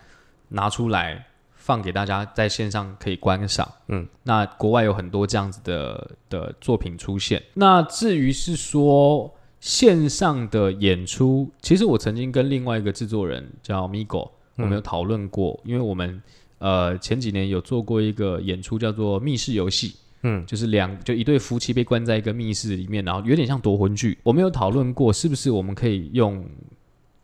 Speaker 2: 拿出来。放给大家在线上可以观赏，嗯，那国外有很多这样子的的作品出现。那至于是说线上的演出，其实我曾经跟另外一个制作人叫 Migo，我们有讨论过，因为我们呃前几年有做过一个演出叫做密室游戏，嗯，就是两就一对夫妻被关在一个密室里面，然后有点像夺魂剧。我们有讨论过是不是我们可以用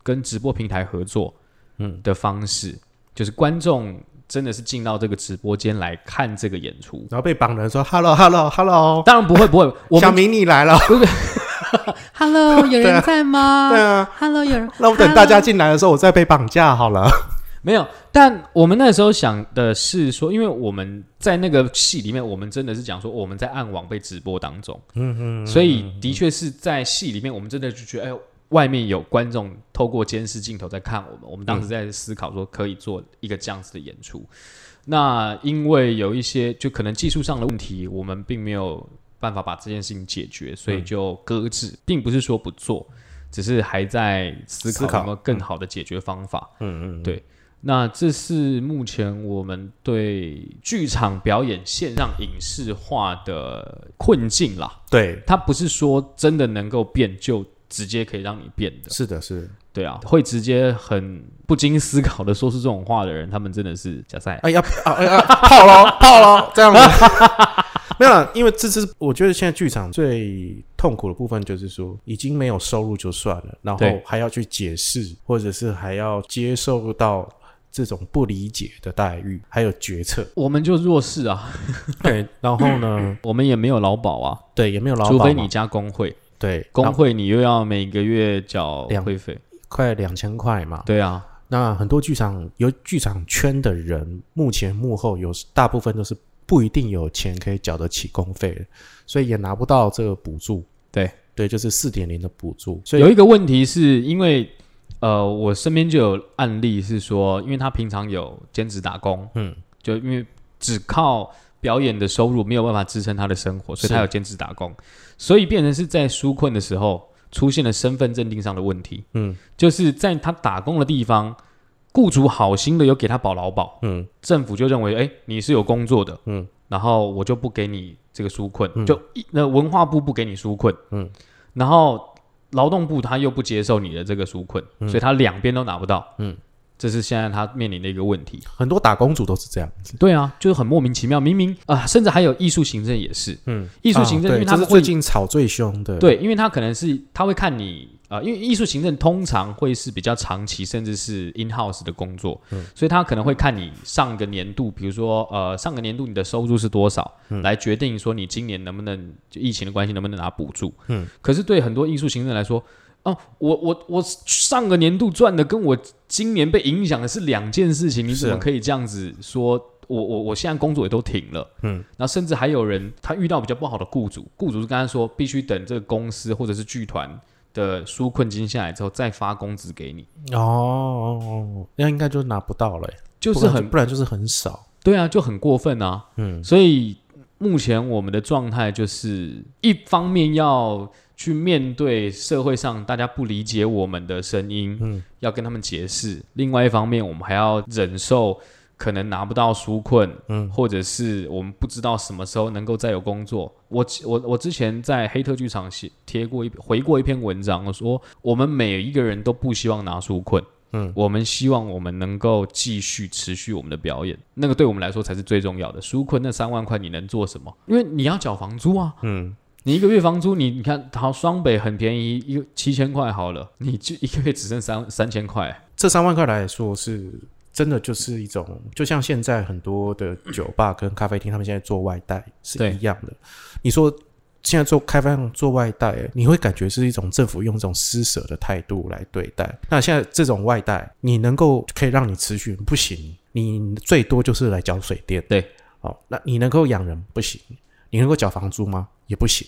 Speaker 2: 跟直播平台合作，嗯的方式，就是观众。真的是进到这个直播间来看这个演出，
Speaker 1: 然后被绑的人说 “hello hello hello”，
Speaker 2: 当然不会不会，
Speaker 1: 小明你来了，
Speaker 2: “hello”，有人在吗？
Speaker 1: 对啊
Speaker 2: ，“hello” 有人，
Speaker 1: 那我等大家进来的时候，我再被绑架好了。
Speaker 2: 没有，但我们那时候想的是说，因为我们在那个戏里面，我们真的是讲说我们在暗网被直播当中，嗯嗯，所以的确是在戏里面，我们真的就觉得哎。外面有观众透过监视镜头在看我们，我们当时在思考说可以做一个这样子的演出。那因为有一些就可能技术上的问题，我们并没有办法把这件事情解决，所以就搁置，并不是说不做，只是还在思考有没有更好的解决方法。嗯嗯，对。那这是目前我们对剧场表演线上影视化的困境啦。
Speaker 1: 对，
Speaker 2: 它不是说真的能够变就。直接可以让你变的，
Speaker 1: 是的，是，
Speaker 2: 对啊，会直接很不经思考的说出这种话的人，他们真的是假赛。
Speaker 1: 哎呀，哎呀，泡了，泡了，这样子。没有，因为这是我觉得现在剧场最痛苦的部分，就是说已经没有收入就算了，然后还要去解释，或者是还要接受到这种不理解的待遇，还有决策，
Speaker 2: 我们就弱势啊。
Speaker 1: 对，然后呢，
Speaker 2: 我们也没有劳保啊，
Speaker 1: 对，也没有劳保，
Speaker 2: 除非你加工会。
Speaker 1: 对，
Speaker 2: 工会你又要每个月缴会费，
Speaker 1: 快两千块嘛。
Speaker 2: 对啊，
Speaker 1: 那很多剧场有剧场圈的人，目前幕后有大部分都是不一定有钱可以缴得起工费的，所以也拿不到这个补助。
Speaker 2: 对
Speaker 1: 对，就是四点零的补助。
Speaker 2: 所以有一个问题是因为，呃，我身边就有案例是说，因为他平常有兼职打工，嗯，就因为只靠。表演的收入没有办法支撑他的生活，所以他有兼职打工，所以变成是在纾困的时候，出现了身份认定上的问题，
Speaker 1: 嗯。
Speaker 2: 就是在他打工的地方，雇主好心的有给他保劳保，
Speaker 1: 嗯。
Speaker 2: 政府就认为，哎，你是有工作的，
Speaker 1: 嗯。
Speaker 2: 然后我就不给你这个纾困，
Speaker 1: 嗯。
Speaker 2: 就一那文化部不给你纾困，
Speaker 1: 嗯，
Speaker 2: 然后劳动部他又不接受你的这个纾困，所以他两边都拿不到，
Speaker 1: 嗯，
Speaker 2: 这是现在他面临的一个问题。
Speaker 1: 很多打工族都是这样子。
Speaker 2: 对啊，就是很莫名其妙，明明啊、甚至还有艺术行政也是，
Speaker 1: 嗯，
Speaker 2: 艺术行政因为他是
Speaker 1: 最近吵最凶的。，
Speaker 2: 对，因为他可能是他会看你啊、呃因为艺术行政通常会是比较长期，甚至是 in house 的工作，
Speaker 1: 嗯
Speaker 2: 所以他可能会看你上个年度，比如说呃上个年度你的收入是多少，
Speaker 1: 嗯
Speaker 2: 来决定说你今年能不能就疫情的关系能不能拿补助。
Speaker 1: 嗯，
Speaker 2: 可是对很多艺术行政来说，哦、我我我上个年度赚的跟我今年被影响的是两件事情，你怎么可以这样子说？我我我现在工作也都停了，
Speaker 1: 嗯，
Speaker 2: 然后甚至还有人他遇到比较不好的雇主，雇主是跟他说必须等这个公司或者是剧团的纾困金下来之后再发工资给你，
Speaker 1: 哦，那应该就拿不到了欸，
Speaker 2: 就是很
Speaker 1: 不然就是很少。
Speaker 2: 对啊，就很过分啊。
Speaker 1: 嗯
Speaker 2: 所以目前我们的状态就是一方面要去面对社会上大家不理解我们的声音，
Speaker 1: 嗯
Speaker 2: 要跟他们解释；另外一方面，我们还要忍受可能拿不到纾困，
Speaker 1: 嗯
Speaker 2: 或者是我们不知道什么时候能够再有工作。我我我之前在黑特剧场写贴过一回过一篇文章，我说我们每一个人都不希望拿纾困。
Speaker 1: 嗯
Speaker 2: 我们希望我们能够继续持续我们的表演，那个对我们来说才是最重要的。纾困那三万块你能做什么？因为你要缴房租啊，
Speaker 1: 嗯，
Speaker 2: 你一个月房租，你你看，好双北很便宜，一个七千块好了，你就一个月只剩三三千块，
Speaker 1: 这三万块来说是真的就是一种，就像现在很多的酒吧跟咖啡厅，他们现在做外带是一样的。你说现在做开放做外带，你会感觉是一种政府用这种施舍的态度来对待。那现在这种外带，你能够可以让你持续不行，你最多就是来缴水电。
Speaker 2: 对，
Speaker 1: 好，那你能够养人不行，你能够缴房租吗？也不行。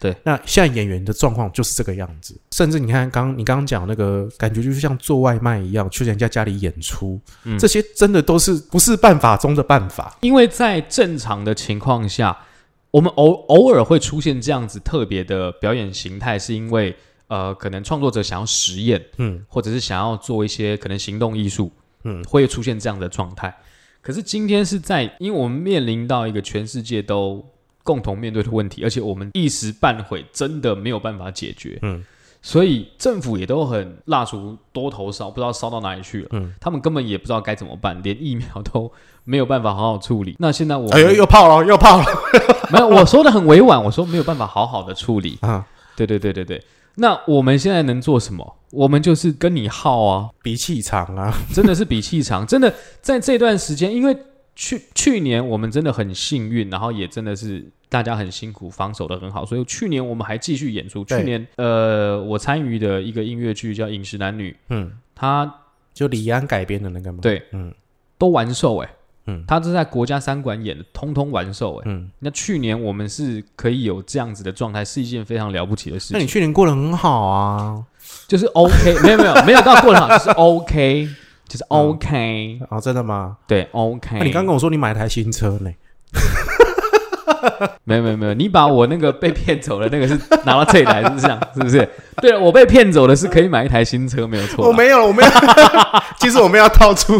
Speaker 2: 对，
Speaker 1: 那现在演员的状况就是这个样子，甚至你看刚你刚刚讲那个感觉，就是像做外卖一样，去人家家里演出，
Speaker 2: 嗯
Speaker 1: 这些真的都是不是办法中的办法。
Speaker 2: 因为在正常的情况下，我们偶偶尔会出现这样子特别的表演形态，是因为呃，可能创作者想要实验，
Speaker 1: 嗯
Speaker 2: 或者是想要做一些可能行动艺术，
Speaker 1: 嗯
Speaker 2: 会出现这样的状态。可是今天是在，因为我们面临到一个全世界都共同面对的问题，而且我们一时半会真的没有办法解决，
Speaker 1: 嗯
Speaker 2: 所以政府也都很蜡烛多头烧，不知道烧到哪里去了。
Speaker 1: 嗯，
Speaker 2: 他们根本也不知道该怎么办，连疫苗都没有办法好好处理。那现在我
Speaker 1: 哎呦，又泡了，又泡了
Speaker 2: 没有，我说的很委婉，我说没有办法好好的处理。
Speaker 1: 啊！
Speaker 2: 对对对对对，那我们现在能做什么？我们就是跟你耗啊，
Speaker 1: 比气场啊，
Speaker 2: 真的是比气长，真的在这段时间，因为去去年我们真的很幸运，然后也真的是大家很辛苦，防守的很好，所以去年我们还继续演出。去年呃，我参与的一个音乐剧叫《饮食男女》，
Speaker 1: 嗯，
Speaker 2: 他
Speaker 1: 就李安改编的那个吗？，
Speaker 2: 对。
Speaker 1: 嗯。
Speaker 2: 都完售哎、
Speaker 1: 嗯。
Speaker 2: 他是在国家三馆演的，通通完售哎、
Speaker 1: 嗯，
Speaker 2: 那去年我们是可以有这样子的状态，是一件非常了不起的事情。
Speaker 1: 那你去年过得很好啊，
Speaker 2: 就是 OK，没有没有没有到过得好，就是 OK，就是 OK，、
Speaker 1: 啊，真的吗？
Speaker 2: 对 OK。
Speaker 1: 那你刚跟我说你买台新车呢？
Speaker 2: 没有没有没有，你把我那个被骗走的那个是拿到这里来，是这样是不是？对了，我被骗走的是可以买一台新车，没有错。
Speaker 1: 我没有，我没有。其实我们要套出，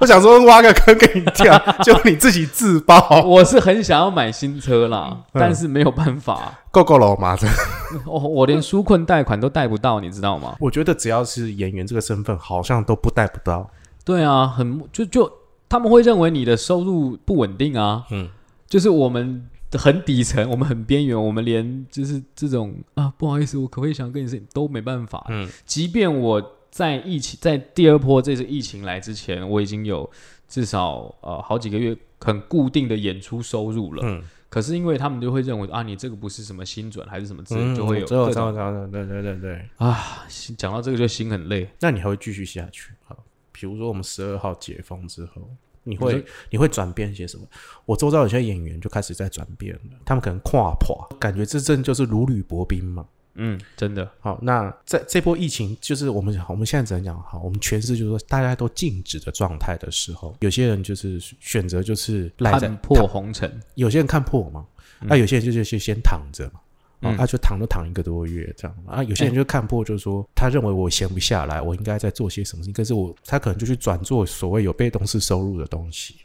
Speaker 1: 我想说挖个坑给你跳，就你自己自爆，
Speaker 2: 我是很想要买新车啦，
Speaker 1: 嗯
Speaker 2: 但是没有办法，
Speaker 1: 够够了我妈的。
Speaker 2: 哦，我连纾困贷款都贷不到，你知道吗？
Speaker 1: 我觉得只要是演员这个身份，好像都不贷不到。
Speaker 2: 对啊，很就就他们会认为你的收入不稳定啊，
Speaker 1: 嗯
Speaker 2: 就是我们很底层，我们很边缘，我们连就是这种啊，不好意思，我可不可以想跟你说都没办法。
Speaker 1: 嗯
Speaker 2: 即便我在疫情在第二波这次疫情来之前，我已经有至少呃好几个月很固定的演出收入了，
Speaker 1: 嗯，
Speaker 2: 可是因为他们就会认为啊，你这个不是什么新准还是什么之类，
Speaker 1: 嗯
Speaker 2: 就会有
Speaker 1: 之后
Speaker 2: 各种
Speaker 1: 对对对对。
Speaker 2: 啊，讲到这个就心很累。
Speaker 1: 那你还会继续下去？好，比如说我们十二号解封之后，你
Speaker 2: 你
Speaker 1: 会
Speaker 2: 说
Speaker 1: 你会转变些什么？我周遭有些演员就开始在转变了，他们可能跨破，感觉这阵就是如履薄冰嘛。
Speaker 2: 嗯，真的，
Speaker 1: 好，那在这波疫情，就是我们我们现在只能讲好，我们全市就是说大家都静止的状态的时候，有些人就是选择就是赖在
Speaker 2: 看破红尘。
Speaker 1: 有些人看破嘛，那、有些人就就先先躺着嘛。
Speaker 2: 嗯
Speaker 1: 他就躺都躺一个多月这样啊。有些人就看破，就是说他认为我闲不下来，我应该在做些什么事情，可是我他可能就去转做所谓有被动式收入的东西。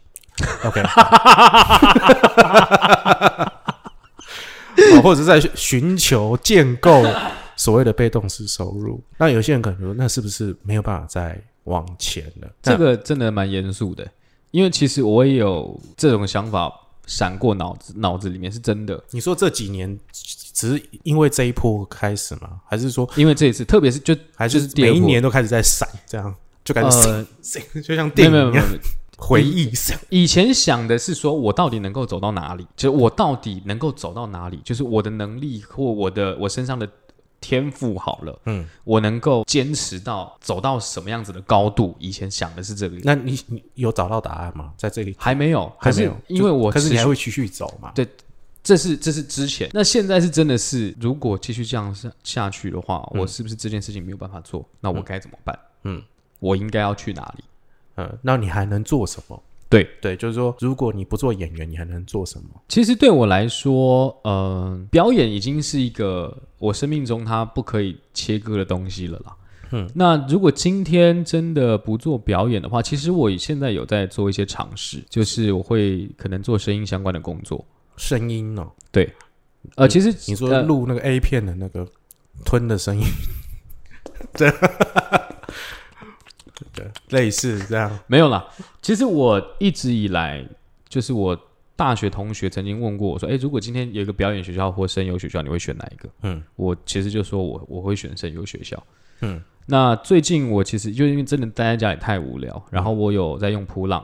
Speaker 1: OK，哦或者是在寻求建构所谓的被动式收入。那有些人可能说，那是不是没有办法再往前了？
Speaker 2: 这个真的蛮严肃的，因为其实我也有这种想法闪过脑子，脑子里面是真的。
Speaker 1: 你说这几年只是因为这一波开始吗？还是说，
Speaker 2: 因为这一次，特别是就
Speaker 1: 还
Speaker 2: 就是
Speaker 1: 每一年都开始在闪，这样就感觉就像电影一样回忆闪。
Speaker 2: 以前想的是说我到底能够走到哪里，就是我到底能够走到哪里，就是我的能力或我的我身上的天赋好了，
Speaker 1: 嗯，
Speaker 2: 我能够坚持到走到什么样子的高度？以前想的是这个，
Speaker 1: 那你你有找到答案吗？在这里
Speaker 2: 还没有，
Speaker 1: 还没有，
Speaker 2: 因为我
Speaker 1: 可是你还会继续走嘛？
Speaker 2: 对这是这是之前，那现在是真的是，如果继续这样下下去的话，
Speaker 1: 嗯
Speaker 2: 我是不是这件事情没有办法做？那我该怎么办？
Speaker 1: 嗯，
Speaker 2: 我应该要去哪里？
Speaker 1: 嗯，那你还能做什么？
Speaker 2: 对
Speaker 1: 对，就是说，如果你不做演员，你还能做什么？
Speaker 2: 其实对我来说，呃，表演已经是一个我生命中它不可以切割的东西了啦。
Speaker 1: 嗯，
Speaker 2: 那如果今天真的不做表演的话，其实我现在有在做一些尝试，就是我会可能做声音相关的工作。
Speaker 1: 声音哦，对
Speaker 2: 呃，其实
Speaker 1: 你说
Speaker 2: 呃
Speaker 1: 录那个 A 片的那个吞的声音，这 对类似这样，
Speaker 2: 没有啦。其实我一直以来，就是我大学同学曾经问过我说：“诶，如果今天有一个表演学校或声优学校，你会选哪一个？”
Speaker 1: 嗯
Speaker 2: 我其实就说我我会选声优学校。
Speaker 1: 嗯
Speaker 2: 那最近我其实就因为真的待在家里太无聊，然后我有在用扑浪，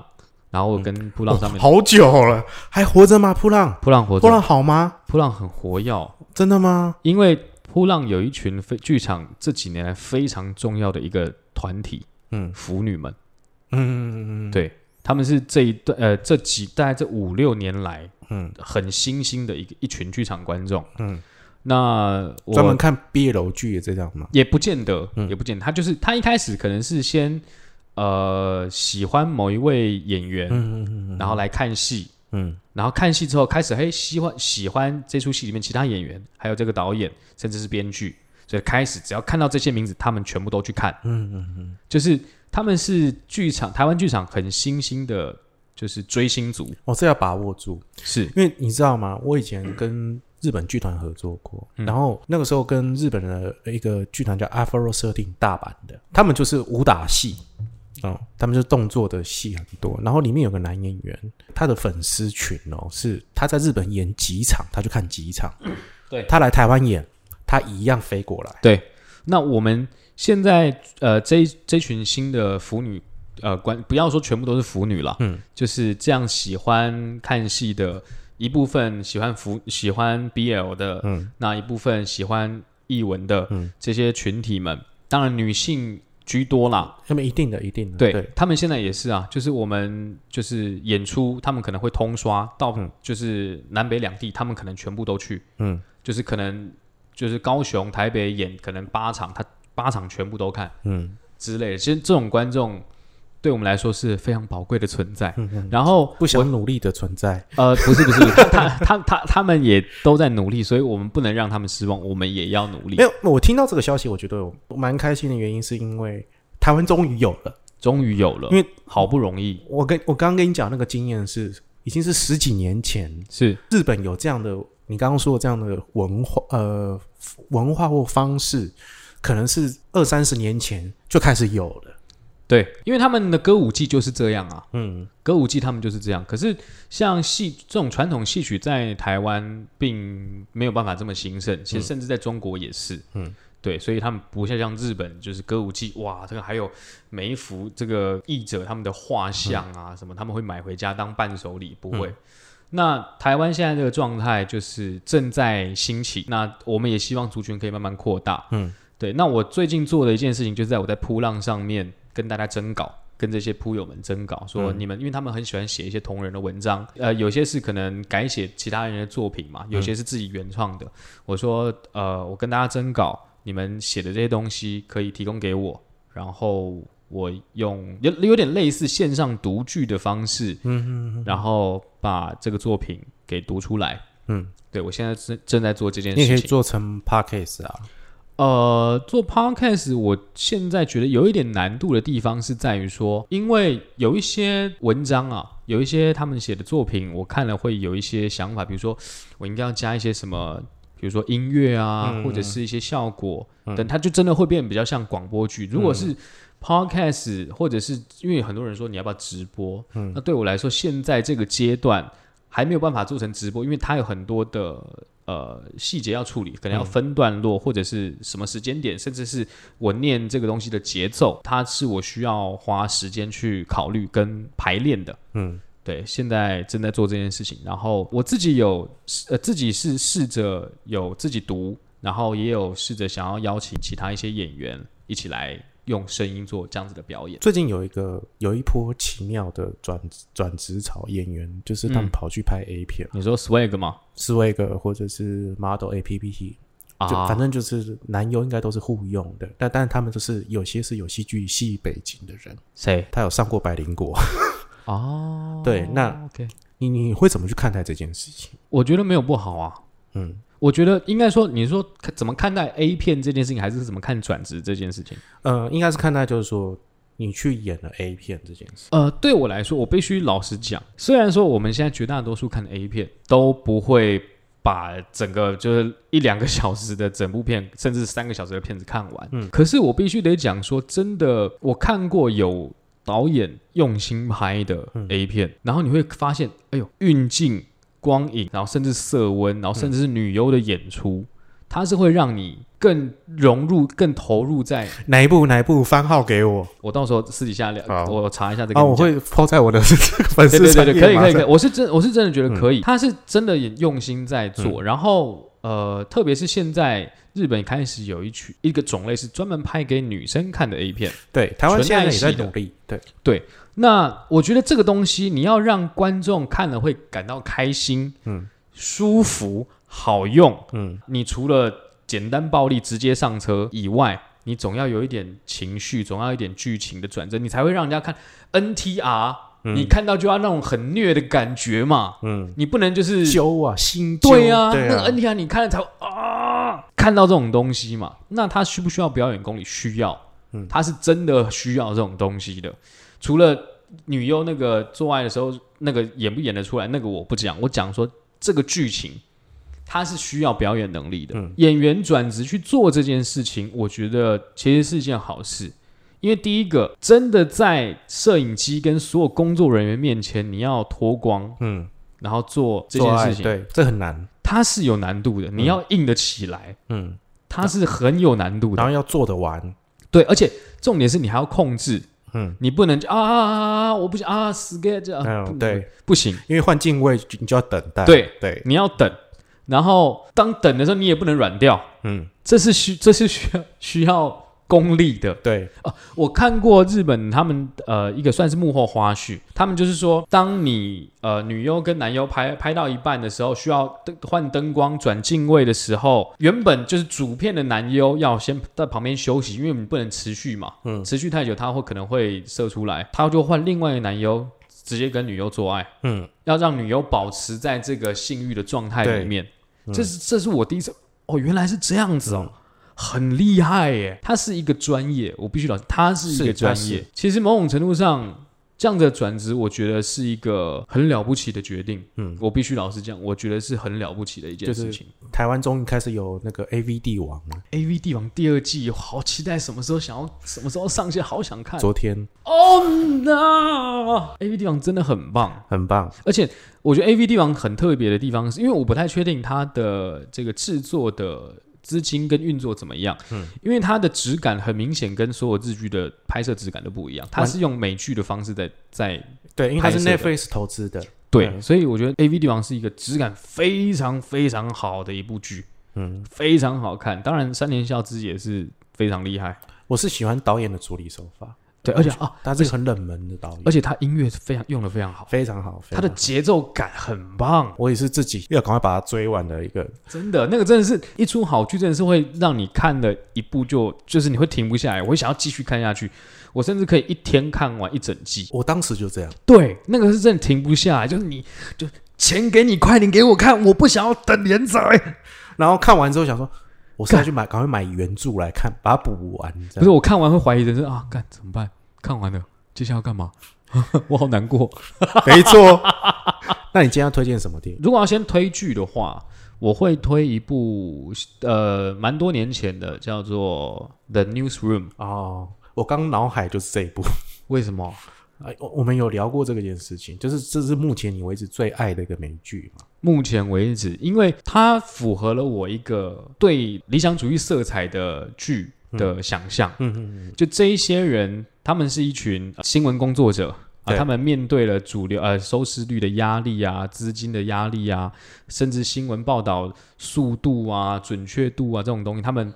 Speaker 2: 然后我跟扑浪上面、
Speaker 1: 哦好久了，还活着吗？扑浪，
Speaker 2: 扑浪活
Speaker 1: 扑浪，好吗？
Speaker 2: 扑浪很活跃，
Speaker 1: 真的吗？
Speaker 2: 因为扑浪有一群非剧场这几年来非常重要的一个团体
Speaker 1: 嗯。
Speaker 2: 腐女们，
Speaker 1: 嗯嗯嗯，
Speaker 2: 对他们是这一段呃这几大概这五六年来
Speaker 1: 嗯。
Speaker 2: 很新兴的一个一群剧场观众。
Speaker 1: 嗯，
Speaker 2: 那我
Speaker 1: 专门看 BL 剧也这样吗？
Speaker 2: 也不见得，
Speaker 1: 嗯。
Speaker 2: 也不见得，他就是他一开始可能是先呃喜欢某一位演员，
Speaker 1: 嗯嗯嗯。
Speaker 2: 然后来看戏，
Speaker 1: 嗯。
Speaker 2: 然后看戏之后开始嘿喜欢喜欢这出戏里面其他演员，还有这个导演，甚至是编剧，所以开始只要看到这些名字，他们全部都去看，
Speaker 1: 嗯嗯嗯，
Speaker 2: 就是他们是剧场台湾剧场很新兴的，就是追星族，
Speaker 1: 哦，这要把握住。
Speaker 2: 是
Speaker 1: 因为你知道吗？我以前跟日本剧团合作过，
Speaker 2: 嗯
Speaker 1: 然后那个时候跟日本的一个剧团叫 Afro 设定大阪的，他们就是武打戏，哦，他们就动作的戏很多。然后里面有个男演员，他的粉丝群哦，是他在日本演几场，他就看几场，
Speaker 2: 对
Speaker 1: 他来台湾演，他一样飞过来。
Speaker 2: 对。那我们现在呃这这群新的腐女。呃，关不要说全部都是腐女了，
Speaker 1: 嗯，
Speaker 2: 就是这样喜欢看戏的一部分，喜欢腐喜欢 BL 的，
Speaker 1: 嗯
Speaker 2: 那一部分喜欢译文的，
Speaker 1: 嗯
Speaker 2: 这些群体们，当然女性居多啦。
Speaker 1: 他们一定的，一定的，
Speaker 2: 对
Speaker 1: 对，
Speaker 2: 他们现在也是啊，就是我们就是演出，他们可能会通刷到
Speaker 1: 嗯，
Speaker 2: 就是南北两地，他们可能全部都去，
Speaker 1: 嗯
Speaker 2: 就是可能就是高雄、台北演可能八场，他八场全部都看
Speaker 1: 嗯
Speaker 2: 之类的。其实这种观众对我们来说是非常宝贵的存在。
Speaker 1: 嗯嗯，
Speaker 2: 然后
Speaker 1: 不想努力的存在。
Speaker 2: 呃，不是不是，他他他他他们也都在努力，所以我们不能让他们失望，我们也要努力
Speaker 1: 没。有，我听到这个消息，我觉得我蛮开心的原因是因为台湾终于有了。
Speaker 2: 终于有了，
Speaker 1: 因为
Speaker 2: 好不容易
Speaker 1: 我跟我刚刚跟你讲那个经验是，已经是十几年前
Speaker 2: 是
Speaker 1: 日本有这样的，你刚刚说的这样的文化呃文化或方式，可能是二三十年前就开始有了。
Speaker 2: 对，因为他们的歌舞伎就是这样啊，
Speaker 1: 嗯。
Speaker 2: 歌舞伎他们就是这样。可是像戏这种传统戏曲在台湾并没有办法这么兴盛，其实甚至在中国也是，
Speaker 1: 嗯，
Speaker 2: 对，所以他们不像像日本，就是歌舞伎，哇，这个还有每一幅这个译者他们的画像啊、什么，他们会买回家当伴手礼，不会。那台湾现在这个状态就是正在兴起，那我们也希望族群可以慢慢扩大。
Speaker 1: 嗯，
Speaker 2: 对。那我最近做的一件事情，就是在我在扑浪上面跟大家征稿，跟这些扑友们征稿，说
Speaker 1: 嗯
Speaker 2: 你们，因为他们很喜欢写一些同人的文章，呃，有些是可能改写其他人的作品嘛，有些是自己原创的。我说，呃，我跟大家征稿，你们写的这些东西可以提供给我，然后我用有有点类似线上读剧的方式，
Speaker 1: 嗯嗯
Speaker 2: 然后把这个作品给读出来，
Speaker 1: 嗯，
Speaker 2: 对我现在正正在做这件
Speaker 1: 你可以。做成 podcast 啊。
Speaker 2: 呃，做 podcast，我现在觉得有一点难度的地方是在于说，因为有一些文章啊，有一些他们写的作品，我看了会有一些想法，比如说我应该要加一些什么，比如说音乐啊，
Speaker 1: 嗯
Speaker 2: 或者是一些效果
Speaker 1: 嗯
Speaker 2: 等，它就真的会变得比较像广播剧。如果是 podcast，或者是因为很多人说你要不要直播，
Speaker 1: 嗯
Speaker 2: 那对我来说，现在这个阶段还没有办法做成直播，因为它有很多的呃细节要处理，可能要分段落，或者是什么时间点，甚至是我念这个东西的节奏，它是我需要花时间去考虑跟排练的。
Speaker 1: 嗯
Speaker 2: 对，现在正在做这件事情，然后我自己有呃自己是试着有自己读，然后也有试着想要邀请其他一些演员一起来用声音做这样子的表演。
Speaker 1: 最近有一个有一波奇妙的转转职潮，演员就是他们
Speaker 2: 嗯
Speaker 1: 跑去拍 A 片，
Speaker 2: 你说 swag 吗
Speaker 1: ？swag 或者是 Model A P P T，
Speaker 2: 啊，
Speaker 1: 就反正就是男优应该都是互用的，但但他们就是有些是有戏剧系背景的人，
Speaker 2: 谁？
Speaker 1: 他有上过百灵果，
Speaker 2: 哦，
Speaker 1: 对那
Speaker 2: OK，
Speaker 1: 你你会怎么去看待这件事情？
Speaker 2: 我觉得没有不好啊。
Speaker 1: 嗯，
Speaker 2: 我觉得应该说，你说看怎么看待 A 片这件事情，还是怎么看转职这件事情？
Speaker 1: 呃，应该是看待就是说你去演了 A 片这件事，
Speaker 2: 呃，对我来说，我必须老实讲，虽然说我们现在绝大多数看的 A 片都不会把整个就是一两个小时的整部片，甚至三个小时的片子看完，
Speaker 1: 嗯。
Speaker 2: 可是我必须得讲说，真的，我看过有导演用心拍的
Speaker 1: 嗯。
Speaker 2: A 片，然后你会发现，哎呦，运镜、光影，然后甚至色温，然后甚至是女优的演出，它是会让你更融入、更投入在。
Speaker 1: 哪一部哪一部？番号给我。
Speaker 2: 我到时候私底下聊，
Speaker 1: 好。
Speaker 2: 我查一下这
Speaker 1: 啊？
Speaker 2: 个。
Speaker 1: 我会抛在我的粉丝
Speaker 2: 对对可以可以可以，我是真我是真的觉得可以，他是真的也用心在做，
Speaker 1: 嗯。
Speaker 2: 然后呃，特别是现在日本开始有一曲一个种类是专门拍给女生看的 A 片，
Speaker 1: 对，台湾现在也在努力，对。
Speaker 2: 对，那我觉得这个东西你要让观众看了会感到开心、
Speaker 1: 嗯。
Speaker 2: 舒服、好用，
Speaker 1: 嗯。
Speaker 2: 你除了简单暴力直接上车以外，你总要有一点情绪，总要有一点剧情的转折，你才会让人家看 NTR。
Speaker 1: 嗯。
Speaker 2: 你看到就要那种很虐的感觉嘛，
Speaker 1: 嗯，
Speaker 2: 你不能就是
Speaker 1: 揪啊，心揪
Speaker 2: 对啊，
Speaker 1: 对
Speaker 2: 那个 NTR 你看了才会啊，看到这种东西嘛。那他需不需要表演功力？需要，
Speaker 1: 嗯。
Speaker 2: 他是真的需要这种东西的。除了女优那个做爱的时候，那个演不演得出来，那个我不讲，我讲说这个剧情。它是需要表演能力的，
Speaker 1: 嗯。
Speaker 2: 演员转职去做这件事情，我觉得其实是一件好事。因为第一个，真的在摄影机跟所有工作人员面前，你要脱光，
Speaker 1: 嗯，
Speaker 2: 然后做这件事情，
Speaker 1: 对，这很难，
Speaker 2: 它是有难度的，你要硬得起来，
Speaker 1: 嗯，
Speaker 2: 它是很有难度的。
Speaker 1: 然后要做得完，
Speaker 2: 对，而且重点是你还要控制，
Speaker 1: 嗯，
Speaker 2: 你不能就啊啊啊啊，我不行啊，死给这样，
Speaker 1: 对，
Speaker 2: 不行，
Speaker 1: 因为换镜位你就要等待，
Speaker 2: 对
Speaker 1: 对，
Speaker 2: 你要等，然后当等的时候你也不能软掉，
Speaker 1: 嗯，
Speaker 2: 这是需这是需要需要功利的。
Speaker 1: 对，
Speaker 2: 我看过日本他们呃一个算是幕后花絮，他们就是说，当你呃女优跟男优拍拍到一半的时候，需要灯换灯光转镜位的时候，原本就是主片的男优要先在旁边休息，因为你不能持续嘛，
Speaker 1: 嗯。
Speaker 2: 持续太久他会可能会射出来，他就换另外一个男优直接跟女优做爱，
Speaker 1: 嗯，
Speaker 2: 要让女优保持在这个性欲的状态里面。
Speaker 1: 嗯。
Speaker 2: 这是这是我第一次哦，原来是这样子哦。
Speaker 1: 嗯
Speaker 2: 很厉害耶！他是一个专业，我必须老实，他是一个
Speaker 1: 是
Speaker 2: 专。业其实某种程度上，这样的转职，我觉得是一个很了不起的决定。
Speaker 1: 嗯
Speaker 2: 我必须老实讲，我觉得是很了不起的一件
Speaker 1: 就是
Speaker 2: 事情。
Speaker 1: 台湾终于开始有那个 A V 帝王了
Speaker 2: ，A V 帝王第二季，好期待什么时候想要什么时候上线，好想看。
Speaker 1: 昨天
Speaker 2: Oh no！A V 帝王真的很棒，
Speaker 1: 很棒，
Speaker 2: 而且我觉得 A V 帝王很特别的地方是，因为我不太确定它的这个制作的资金跟运作怎么样，
Speaker 1: 嗯，
Speaker 2: 因为它的质感很明显跟所有日剧的拍摄质感都不一样，它是用美剧的方式在在
Speaker 1: 对，因为它是 Netflix 投资的，
Speaker 2: 对，
Speaker 1: 嗯。
Speaker 2: 所以我觉得 A V 帝王是一个质感非常非常好的一部剧，
Speaker 1: 嗯，
Speaker 2: 非常好看。当然，三连孝之也是非常厉害，
Speaker 1: 我是喜欢导演的处理手法，
Speaker 2: 对，而且啊，
Speaker 1: 他是个很冷门的导演，
Speaker 2: 而且他音乐是非常用的非常好，
Speaker 1: 非常好，非
Speaker 2: 他的节奏感很棒。
Speaker 1: 我也是自己要赶快把它追完的一个，
Speaker 2: 真的，那个真的是一出好剧，真的是会让你看了一部就就是你会停不下来，我会想要继续看下去。我甚至可以一天看完一整季。
Speaker 1: 我当时就这样，
Speaker 2: 对，那个是真的停不下来，就是你就钱给你，快点给我看，我不想要等连载。
Speaker 1: 然后看完之后想说，我是要去买，赶快买原著来看，把它补完。
Speaker 2: 不是我看完会怀疑人生啊，干怎么办？看完了，接下来要干嘛？我好难过。
Speaker 1: 没错。那你今天要推荐什么电影？
Speaker 2: 如果要先推剧的话，我会推一部呃，蛮多年前的，叫做《The Newsroom》。
Speaker 1: 哦，我刚脑海就是这一部。
Speaker 2: 为什么？
Speaker 1: 哎，我我们有聊过这个件事情，就是这是目前你为止最爱的一个美剧嘛？
Speaker 2: 目前为止，因为它符合了我一个对理想主义色彩的剧的想象。
Speaker 1: 嗯嗯嗯，
Speaker 2: 就这一些人，他们是一群呃新闻工作者啊，他们面对了主流呃收视率的压力啊、资金的压力啊，甚至新闻报道速度啊、准确度啊这种东西，他们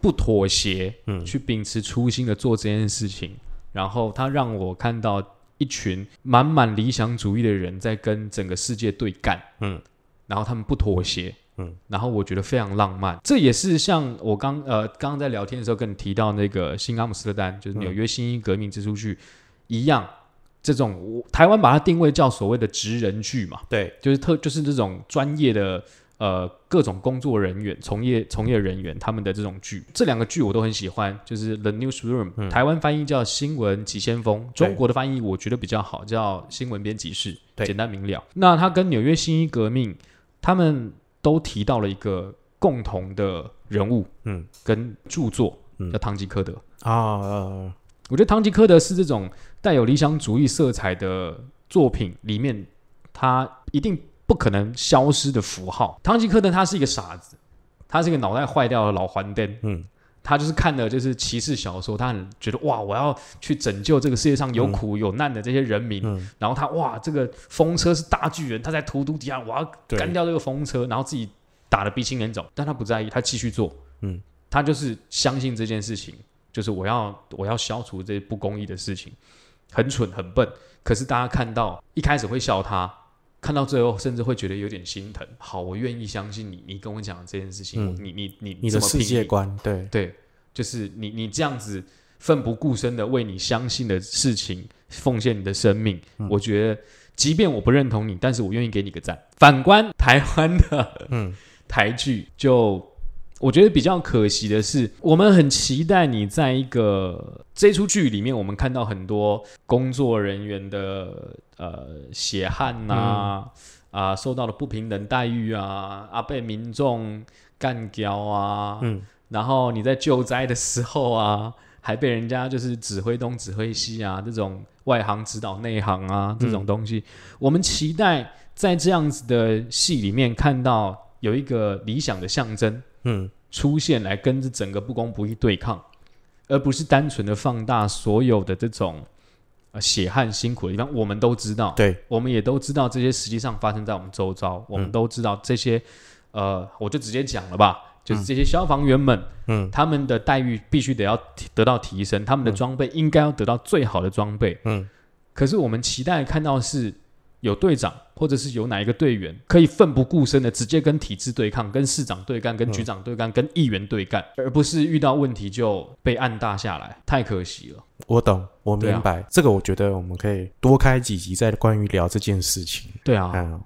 Speaker 2: 不妥协，
Speaker 1: 嗯
Speaker 2: 去秉持初心的做这件事情。然后他让我看到一群满满理想主义的人在跟整个世界对干，
Speaker 1: 嗯，
Speaker 2: 然后他们不妥协，
Speaker 1: 嗯，
Speaker 2: 然后我觉得非常浪漫。这也是像我刚呃刚刚在聊天的时候跟你提到那个新阿姆斯特丹，就是纽约新一革命之出剧、一样，这种我台湾把它定位叫所谓的职人剧嘛，
Speaker 1: 对，
Speaker 2: 就是特就是这种专业的呃各种工作人员、从业从业人员他们的这种剧，这两个剧我都很喜欢，就是《The Newsroom》，台湾翻译叫《新闻急先锋》，中国的翻译我觉得比较好，叫《新闻编辑室》，
Speaker 1: 对。
Speaker 2: 简单明了。那它跟纽约新一革命，他们都提到了一个共同的人物
Speaker 1: 嗯。
Speaker 2: 跟著作，
Speaker 1: 嗯。
Speaker 2: 叫唐吉诃德。
Speaker 1: 啊呃
Speaker 2: 我觉得唐吉诃德是这种带有理想主义色彩的作品里面，他一定不可能消失的符号。唐吉诃德他是一个傻子，他是一个脑袋坏掉的老黄灯，
Speaker 1: 嗯
Speaker 2: 他就是看了就是骑士小说，他很觉得哇，我要去拯救这个世界上有苦有难的这些人民。
Speaker 1: 嗯
Speaker 2: 然后他哇，这个风车是大巨人，他在荼毒底下，我要干掉这个风车，然后自己打的鼻青脸肿，但他不在意，他继续做。
Speaker 1: 嗯，
Speaker 2: 他就是相信这件事情，就是我要我要消除这些不公义的事情，很蠢很笨，可是大家看到一开始会笑他。看到最后，甚至会觉得有点心疼。好，我愿意相信你，你跟我讲这件事情，
Speaker 1: 嗯。
Speaker 2: 你你你
Speaker 1: 你的世界观，对，
Speaker 2: 对，就是你你这样子奋不顾身的为你相信的事情奉献你的生命，
Speaker 1: 嗯。
Speaker 2: 我觉得即便我不认同你，但是我愿意给你个赞。反观台湾的
Speaker 1: 嗯。
Speaker 2: 台剧，就我觉得比较可惜的是，我们很期待你在一个这出剧里面，我们看到很多工作人员的呃血汗呐、啊，受到了不平等待遇啊，啊被民众干掉啊，
Speaker 1: 嗯。
Speaker 2: 然后你在救灾的时候啊，还被人家就是指挥东指挥西啊，这种外行指导内行啊，这种东西，我们期待在这样子的戏里面看到有一个理想的象征
Speaker 1: 嗯。
Speaker 2: 出现，来跟这整个不公不义对抗，而不是单纯的放大所有的这种呃血汗辛苦的地方。我们都知道，
Speaker 1: 对，
Speaker 2: 我们也都知道这些实际上发生在我们周遭，我们都知道这些，呃，我就直接讲了吧，就是这些消防员们，
Speaker 1: 嗯。
Speaker 2: 他们的待遇必须得要得到提升，他们的装备应该要得到最好的装备。
Speaker 1: 嗯。
Speaker 2: 可是我们期待看到是有队长，或者是有哪一个队员可以奋不顾身的直接跟体制对抗，跟市长对干，跟局长对干，跟议员对干，而不是遇到问题就被按大下来，太可惜了。
Speaker 1: 我懂，我明白，这个我觉得我们可以多开几集再关于聊这件事情。
Speaker 2: 对啊，
Speaker 1: 嗯，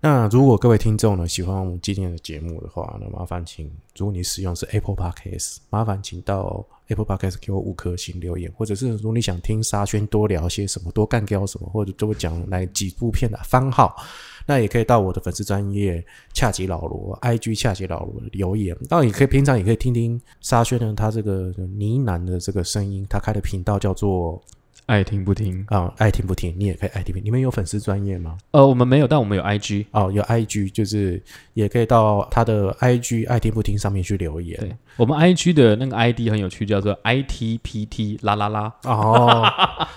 Speaker 1: 那如果各位听众呢喜欢我们今天的节目的话，那麻烦请，如果你使用是 Apple Podcast，麻烦请到 Apple Podcast 给我五颗星留言，或者是如果你想听沙宣多聊些什么，多干掉什么，或者多讲来几部片的番号，那也可以到我的粉丝专业恰吉老罗 IG 恰吉老罗留言。当然也可以平常也可以听听沙宣呢，他这个呢喃的这个声音，他开的频道叫做
Speaker 2: 爱听不听。
Speaker 1: 啊、爱听不听，你也可以爱听不听。你们有粉丝专业吗？
Speaker 2: 呃，我们没有，但我们有 IG。
Speaker 1: 哦，有 IG，就是也可以到他的 IG 爱听不听上面去留言。
Speaker 2: 对，我们 IG 的那个 ID 很有趣，叫做 ITPT 啦啦啦，
Speaker 1: 哦，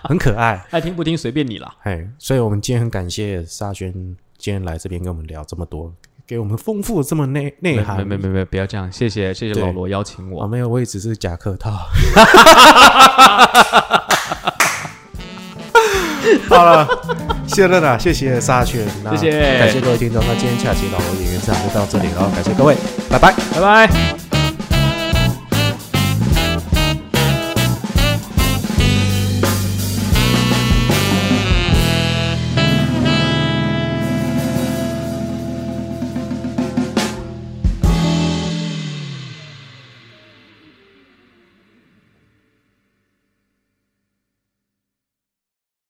Speaker 1: 很可爱，
Speaker 2: 爱听不听随便你啦。
Speaker 1: 哎，所以我们今天很感谢沙宣今天来这边跟我们聊这么多，给我们丰富这么内内
Speaker 2: 没
Speaker 1: 涵。
Speaker 2: 没没没，不要这样，谢谢谢谢老罗邀请
Speaker 1: 我，
Speaker 2: 我。
Speaker 1: 没有，我也只是假客套。好了，谢乐娜，谢谢沙宣，那
Speaker 2: 谢谢
Speaker 1: 感谢各位听众。那今天下期老罗演员场就到这里了，感谢各位，拜拜。
Speaker 2: 拜拜。